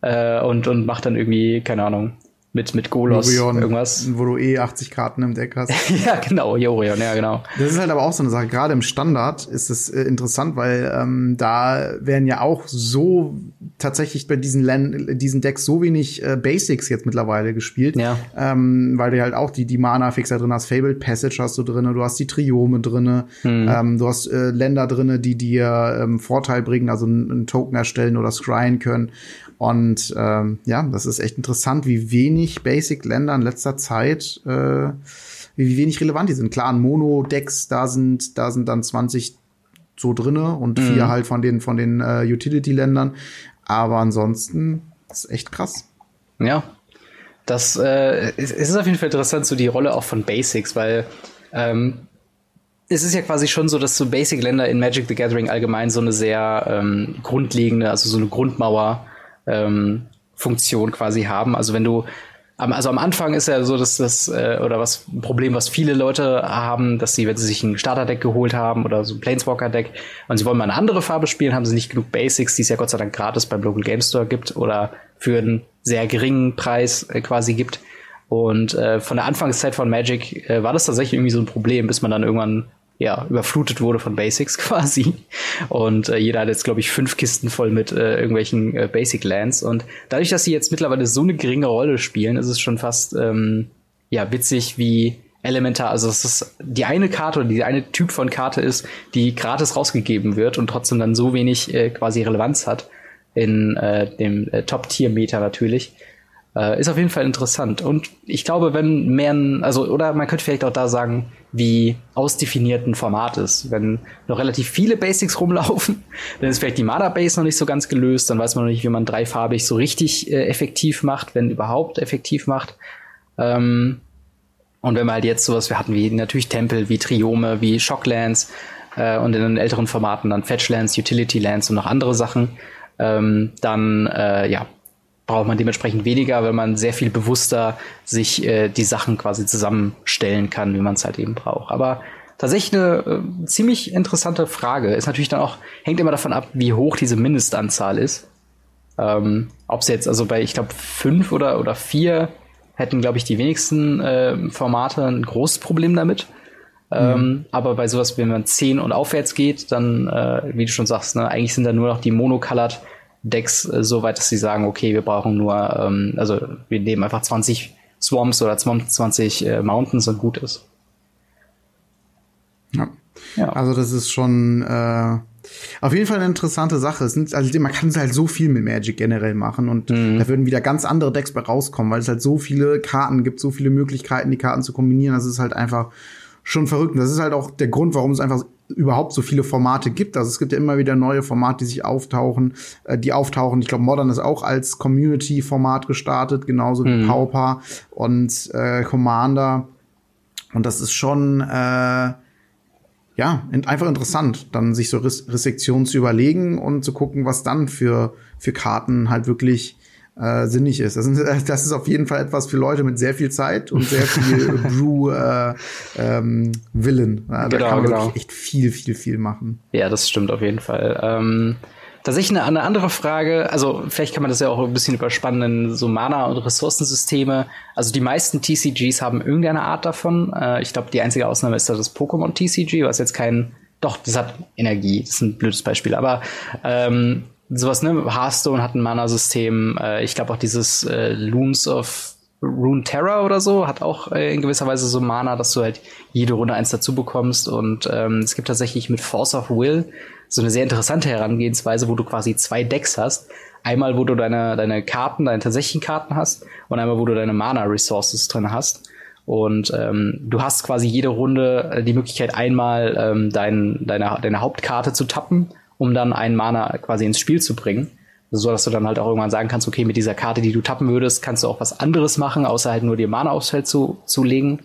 Speaker 1: äh, und, und mach dann irgendwie, keine Ahnung, mit, mit Golos
Speaker 2: Jorion, irgendwas. Wo du eh 80 Karten im Deck hast.
Speaker 1: ja, genau, Jorion, ja, genau.
Speaker 2: Das ist halt aber auch so eine Sache. Gerade im Standard ist es äh, interessant, weil ähm, da werden ja auch so tatsächlich bei diesen, Len diesen Decks so wenig äh, Basics jetzt mittlerweile gespielt.
Speaker 1: Ja.
Speaker 2: Ähm, weil du halt auch die, die Mana-Fixer drin hast. Fabled Passage hast du drin, du hast die Triome drin, hm. ähm, du hast äh, Länder drin, die dir ähm, Vorteil bringen, also einen Token erstellen oder scryen können. Und ähm, ja, das ist echt interessant, wie wenig Basic-Länder in letzter Zeit, äh, wie wenig relevant die sind. Klar, ein Mono-Decks, da sind, da sind dann 20 so drinne und mhm. vier halt von den, von den äh, Utility-Ländern. Aber ansonsten ist echt krass.
Speaker 1: Ja. Das äh, es ist auf jeden Fall interessant, so die Rolle auch von Basics, weil ähm, es ist ja quasi schon so, dass so Basic-Länder in Magic the Gathering allgemein so eine sehr ähm, grundlegende, also so eine Grundmauer ähm, Funktion quasi haben. Also wenn du also am Anfang ist ja so, dass das, äh, oder was ein Problem, was viele Leute haben, dass sie, wenn sie sich ein Starterdeck geholt haben oder so ein Planeswalker-Deck und sie wollen mal eine andere Farbe spielen, haben sie nicht genug Basics, die es ja Gott sei Dank gratis beim Local Game Store gibt oder für einen sehr geringen Preis äh, quasi gibt. Und äh, von der Anfangszeit von Magic äh, war das tatsächlich irgendwie so ein Problem, bis man dann irgendwann ja, überflutet wurde von Basics quasi. Und äh, jeder hat jetzt, glaube ich, fünf Kisten voll mit äh, irgendwelchen äh, Basic Lands. Und dadurch, dass sie jetzt mittlerweile so eine geringe Rolle spielen, ist es schon fast ähm, ja witzig, wie elementar. Also es die eine Karte oder die eine Typ von Karte ist, die gratis rausgegeben wird und trotzdem dann so wenig äh, quasi Relevanz hat in äh, dem äh, Top-Tier-Meter natürlich. Äh, ist auf jeden Fall interessant. Und ich glaube, wenn mehr, also, oder man könnte vielleicht auch da sagen, wie ausdefiniert ein Format ist. Wenn noch relativ viele Basics rumlaufen, dann ist vielleicht die Mana-Base noch nicht so ganz gelöst, dann weiß man noch nicht, wie man dreifarbig so richtig äh, effektiv macht, wenn überhaupt effektiv macht. Ähm, und wenn wir halt jetzt sowas, wir hatten wie natürlich Tempel, wie Triome, wie Shocklands äh, und in den älteren Formaten dann Fetchlands, Utility Lands und noch andere Sachen, ähm, dann äh, ja, braucht man dementsprechend weniger, weil man sehr viel bewusster sich äh, die Sachen quasi zusammenstellen kann, wie man es halt eben braucht. Aber tatsächlich eine äh, ziemlich interessante Frage. Ist natürlich dann auch, hängt immer davon ab, wie hoch diese Mindestanzahl ist. Ähm, Ob es jetzt, also bei, ich glaube, fünf oder, oder vier hätten, glaube ich, die wenigsten äh, Formate ein großes Problem damit. Mhm. Ähm, aber bei sowas, wenn man zehn und aufwärts geht, dann, äh, wie du schon sagst, ne, eigentlich sind da nur noch die monocolored Decks äh, so weit, dass sie sagen, okay, wir brauchen nur, ähm, also wir nehmen einfach 20 Swamps oder 20 äh, Mountains und gut ist.
Speaker 2: Ja. ja. Also das ist schon äh, auf jeden Fall eine interessante Sache. Es sind, also man kann halt so viel mit Magic generell machen und mhm. da würden wieder ganz andere Decks bei rauskommen, weil es halt so viele Karten gibt, so viele Möglichkeiten, die Karten zu kombinieren. Das ist halt einfach schon verrückt. Und das ist halt auch der Grund, warum es einfach überhaupt so viele Formate gibt. Also es gibt ja immer wieder neue Formate, die sich auftauchen, äh, die auftauchen. Ich glaube, Modern ist auch als Community-Format gestartet, genauso wie mhm. Pauper und äh, Commander. Und das ist schon äh, ja einfach interessant, dann sich so Restriktionen zu überlegen und zu gucken, was dann für für Karten halt wirklich äh, sinnig ist. Das, ist. das ist auf jeden Fall etwas für Leute mit sehr viel Zeit und sehr viel Brew äh, ähm, Willen. Ja, da genau, kann man genau. wirklich echt viel, viel, viel machen.
Speaker 1: Ja, das stimmt auf jeden Fall. Ähm Tatsächlich eine, eine andere Frage, also vielleicht kann man das ja auch ein bisschen überspannen in so Mana- und Ressourcensysteme. Also die meisten TCGs haben irgendeine Art davon. Äh, ich glaube, die einzige Ausnahme ist da das Pokémon TCG, was jetzt kein, doch, das hat Energie, das ist ein blödes Beispiel, aber ähm, sowas, ne? Hearthstone hat ein Mana-System. Äh, ich glaube auch dieses äh, Loons of Rune Terror oder so hat auch äh, in gewisser Weise so Mana, dass du halt jede Runde eins dazu bekommst. Und ähm, es gibt tatsächlich mit Force of Will so eine sehr interessante Herangehensweise, wo du quasi zwei Decks hast. Einmal, wo du deine, deine Karten, deine tatsächlichen Karten hast und einmal, wo du deine Mana-Resources drin hast. Und ähm, du hast quasi jede Runde äh, die Möglichkeit, einmal ähm, dein, deine, deine Hauptkarte zu tappen um dann einen Mana quasi ins Spiel zu bringen. So dass du dann halt auch irgendwann sagen kannst, okay, mit dieser Karte, die du tappen würdest, kannst du auch was anderes machen, außer halt nur dir Mana aufs Feld zu, zu legen.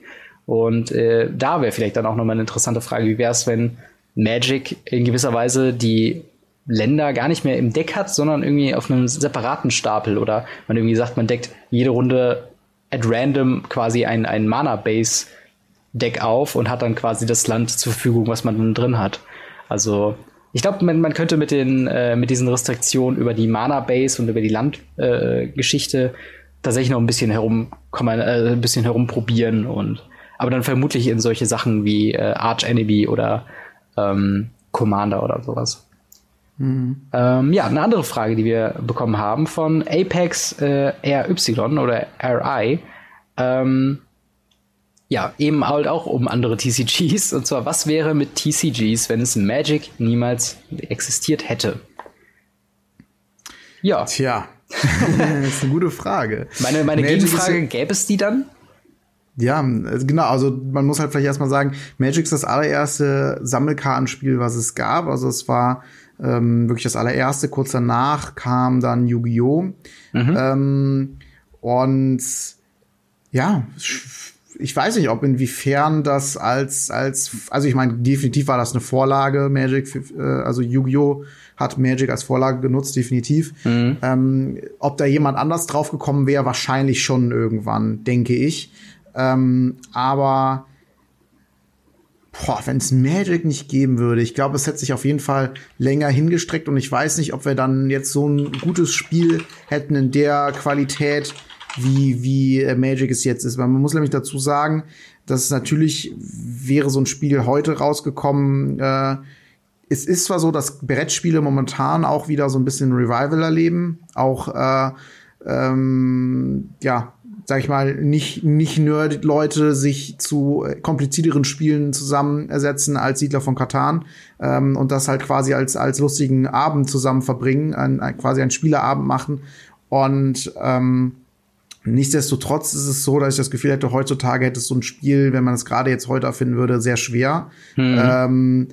Speaker 1: Und äh, da wäre vielleicht dann auch nochmal eine interessante Frage, wie wäre es, wenn Magic in gewisser Weise die Länder gar nicht mehr im Deck hat, sondern irgendwie auf einem separaten Stapel oder man irgendwie sagt, man deckt jede Runde at random quasi ein, ein Mana-Base-Deck auf und hat dann quasi das Land zur Verfügung, was man dann drin hat. Also ich glaube, man, man könnte mit den äh, mit diesen Restriktionen über die Mana Base und über die Landgeschichte äh, tatsächlich noch ein bisschen herum kommen, äh, ein bisschen herumprobieren und aber dann vermutlich in solche Sachen wie äh, Arch Enemy oder ähm, Commander oder sowas. Mhm. Ähm, ja, eine andere Frage, die wir bekommen haben von Apex äh, RY oder RI. Ähm, ja, eben halt auch um andere TCGs. Und zwar, was wäre mit TCGs, wenn es Magic niemals existiert hätte?
Speaker 2: Ja. Tja, das ist eine gute Frage.
Speaker 1: Meine, meine Gegenfrage, gäbe es die dann?
Speaker 2: Ja, genau. Also man muss halt vielleicht erstmal sagen, Magic ist das allererste Sammelkartenspiel, was es gab. Also es war ähm, wirklich das allererste. Kurz danach kam dann Yu-Gi-Oh! Mhm. Ähm, und ja, ich weiß nicht, ob inwiefern das als, als, also ich meine, definitiv war das eine Vorlage, Magic, äh, also Yu-Gi-Oh! hat Magic als Vorlage genutzt, definitiv. Mhm. Ähm, ob da jemand anders drauf gekommen wäre, wahrscheinlich schon irgendwann, denke ich. Ähm, aber wenn es Magic nicht geben würde, ich glaube, es hätte sich auf jeden Fall länger hingestreckt und ich weiß nicht, ob wir dann jetzt so ein gutes Spiel hätten in der Qualität, wie, wie äh, Magic es jetzt ist. Weil man muss nämlich dazu sagen, dass natürlich wäre so ein Spiel heute rausgekommen. Äh, es ist zwar so, dass Brettspiele momentan auch wieder so ein bisschen Revival erleben, auch äh, ähm, ja sag ich mal, nicht, nicht Nerd-Leute sich zu äh, komplizierteren Spielen zusammensetzen als Siedler von Katan ähm, und das halt quasi als, als lustigen Abend zusammen verbringen, ein, ein, quasi einen Spielerabend machen. Und ähm, nichtsdestotrotz ist es so, dass ich das Gefühl hätte, heutzutage hätte es so ein Spiel, wenn man es gerade jetzt heute erfinden würde, sehr schwer. Mhm. Ähm,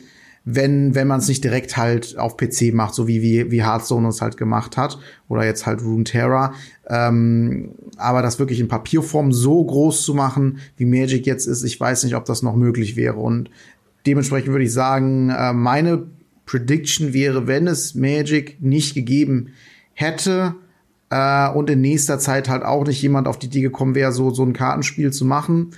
Speaker 2: wenn, wenn man es nicht direkt halt auf PC macht, so wie, wie, wie Hearthstone es halt gemacht hat. Oder jetzt halt Runeterra. Ähm, aber das wirklich in Papierform so groß zu machen, wie Magic jetzt ist, ich weiß nicht, ob das noch möglich wäre. Und dementsprechend würde ich sagen, äh, meine Prediction wäre, wenn es Magic nicht gegeben hätte, äh, und in nächster Zeit halt auch nicht jemand auf die Idee gekommen wäre, so, so ein Kartenspiel zu machen,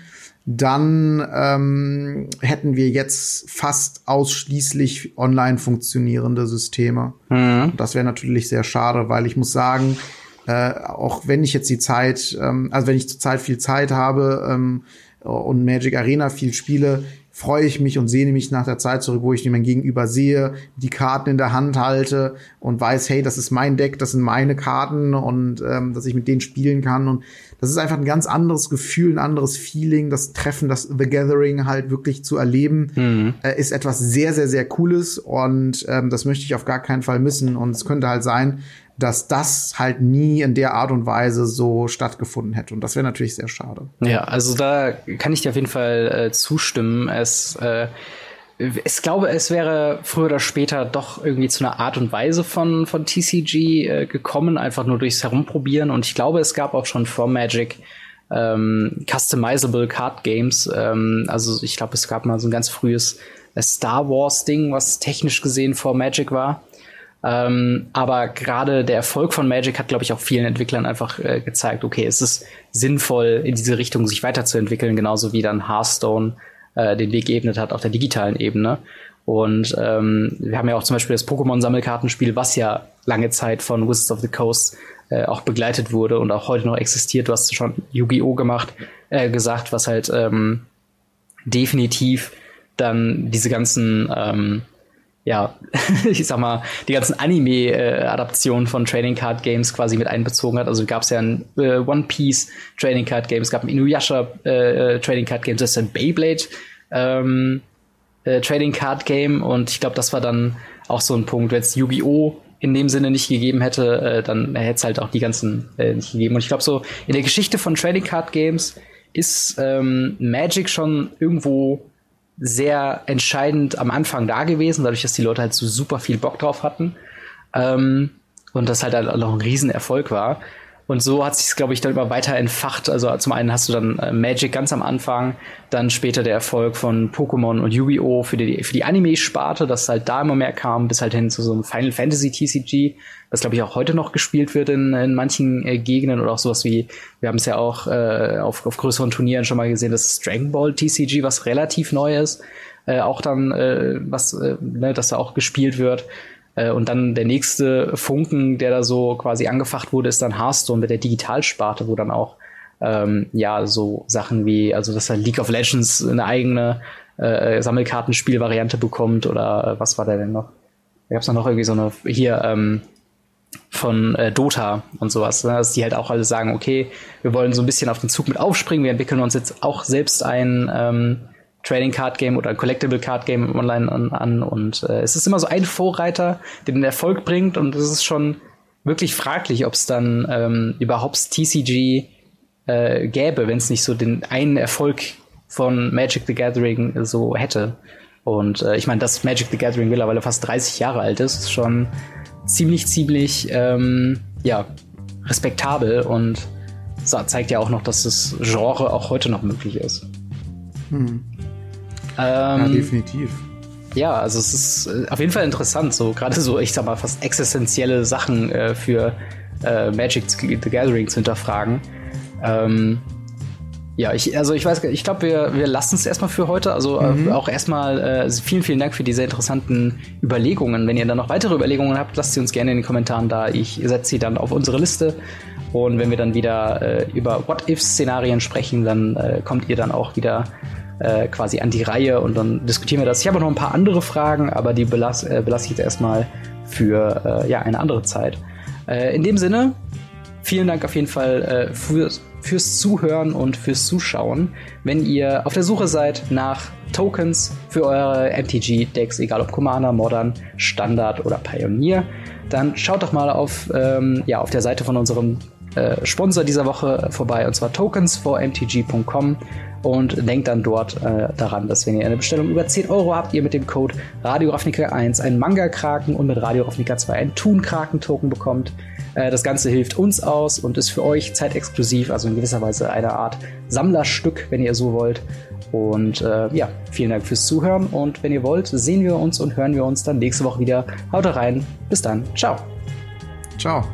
Speaker 2: dann ähm, hätten wir jetzt fast ausschließlich online funktionierende Systeme. Mhm. Das wäre natürlich sehr schade, weil ich muss sagen, äh, auch wenn ich jetzt die Zeit, ähm, also wenn ich zurzeit viel Zeit habe ähm, und Magic Arena viel spiele, freue ich mich und sehne mich nach der Zeit zurück, wo ich mein Gegenüber sehe, die Karten in der Hand halte und weiß, hey, das ist mein Deck, das sind meine Karten und ähm, dass ich mit denen spielen kann. Und das ist einfach ein ganz anderes Gefühl, ein anderes Feeling. Das Treffen, das The Gathering halt wirklich zu erleben, mhm. äh, ist etwas sehr, sehr, sehr Cooles und ähm, das möchte ich auf gar keinen Fall missen. Und es könnte halt sein, dass das halt nie in der Art und Weise so stattgefunden hätte. Und das wäre natürlich sehr schade.
Speaker 1: Ja, also da kann ich dir auf jeden Fall äh, zustimmen. Es, äh, ich glaube, es wäre früher oder später doch irgendwie zu einer Art und Weise von, von TCG äh, gekommen, einfach nur durchs Herumprobieren. Und ich glaube, es gab auch schon vor Magic ähm, customizable Card Games. Ähm, also ich glaube, es gab mal so ein ganz frühes äh, Star Wars Ding, was technisch gesehen vor Magic war. Ähm, aber gerade der Erfolg von Magic hat, glaube ich, auch vielen Entwicklern einfach äh, gezeigt, okay, es ist sinnvoll, in diese Richtung sich weiterzuentwickeln, genauso wie dann Hearthstone äh, den Weg geebnet hat auf der digitalen Ebene. Und ähm, wir haben ja auch zum Beispiel das Pokémon-Sammelkartenspiel, was ja lange Zeit von Wizards of the Coast äh, auch begleitet wurde und auch heute noch existiert. Du hast schon Yu-Gi-Oh! gemacht, äh, gesagt, was halt ähm, definitiv dann diese ganzen ähm, ja, ich sag mal, die ganzen Anime-Adaptionen von Trading Card Games quasi mit einbezogen hat. Also gab es ja ein äh, One Piece Trading Card Game, es gab ein Inuyasha äh, äh Trading Card Game, das ist ein Beyblade ähm, äh, Trading Card Game und ich glaube, das war dann auch so ein Punkt, wenn es Yu-Gi-Oh! in dem Sinne nicht gegeben hätte, äh, dann hätte es halt auch die ganzen äh, nicht gegeben. Und ich glaube, so in der Geschichte von Trading Card Games ist ähm, Magic schon irgendwo sehr entscheidend am Anfang da gewesen, dadurch, dass die Leute halt so super viel Bock drauf hatten. Ähm, und das halt auch noch ein Riesenerfolg war. Und so hat sich glaube ich, dann immer weiter entfacht. Also zum einen hast du dann äh, Magic ganz am Anfang, dann später der Erfolg von Pokémon und Yu-Gi-Oh! für die, für die Anime-Sparte, dass halt da immer mehr kam, bis halt hin zu so einem Final Fantasy TCG, was glaube ich auch heute noch gespielt wird in, in manchen äh, Gegenden oder auch sowas wie, wir haben es ja auch äh, auf, auf größeren Turnieren schon mal gesehen, das Dragon Ball TCG, was relativ neu ist, äh, auch dann, äh, was, äh, ne, dass da auch gespielt wird. Äh, und dann der nächste Funken, der da so quasi angefacht wurde, ist dann Hearthstone mit der Digitalsparte, wo dann auch ähm, ja so Sachen wie, also dass dann League of Legends eine eigene äh, Sammelkartenspielvariante bekommt oder äh, was war da denn noch? Da gab es noch irgendwie so eine hier ähm, von äh, Dota und sowas, ne? dass die halt auch alle sagen, okay, wir wollen so ein bisschen auf den Zug mit aufspringen, wir entwickeln uns jetzt auch selbst ein ähm, Trading Card Game oder ein Collectible Card Game online an, an und äh, es ist immer so ein Vorreiter, der den Erfolg bringt und es ist schon wirklich fraglich, ob es dann ähm, überhaupt TCG äh, gäbe, wenn es nicht so den einen Erfolg von Magic the Gathering so hätte. Und äh, ich meine, dass Magic the Gathering mittlerweile fast 30 Jahre alt ist, ist schon ziemlich, ziemlich ähm, ja, respektabel und zeigt ja auch noch, dass das Genre auch heute noch möglich ist. Hm.
Speaker 2: Ähm, ja, definitiv.
Speaker 1: Ja, also es ist äh, auf jeden Fall interessant, so gerade so, ich sag mal, fast existenzielle Sachen äh, für äh, Magic the Gathering zu hinterfragen. Ähm, ja, ich, also ich weiß, ich glaube, wir, wir lassen es erstmal für heute. Also äh, mhm. auch erstmal äh, vielen, vielen Dank für diese interessanten Überlegungen. Wenn ihr dann noch weitere Überlegungen habt, lasst sie uns gerne in den Kommentaren da. Ich setze sie dann auf unsere Liste. Und wenn wir dann wieder äh, über What-If-Szenarien sprechen, dann äh, kommt ihr dann auch wieder äh, quasi an die Reihe und dann diskutieren wir das. Ich habe noch ein paar andere Fragen, aber die belasse äh, belass ich jetzt erstmal für äh, ja, eine andere Zeit. Äh, in dem Sinne, vielen Dank auf jeden Fall äh, für, fürs Zuhören und fürs Zuschauen. Wenn ihr auf der Suche seid nach Tokens für eure MTG-Decks, egal ob Commander, Modern, Standard oder Pioneer, dann schaut doch mal auf, ähm, ja, auf der Seite von unserem äh, Sponsor dieser Woche vorbei, und zwar tokens4mtg.com und denkt dann dort äh, daran, dass wenn ihr eine Bestellung über 10 Euro habt, ihr mit dem Code Radio 1 einen Manga-Kraken und mit Radio 2 einen Toon-Kraken-Token bekommt. Äh, das Ganze hilft uns aus und ist für euch zeitexklusiv, also in gewisser Weise eine Art Sammlerstück, wenn ihr so wollt. Und äh, ja, vielen Dank fürs Zuhören und wenn ihr wollt, sehen wir uns und hören wir uns dann nächste Woche wieder. Haut rein, bis dann, ciao.
Speaker 2: Ciao.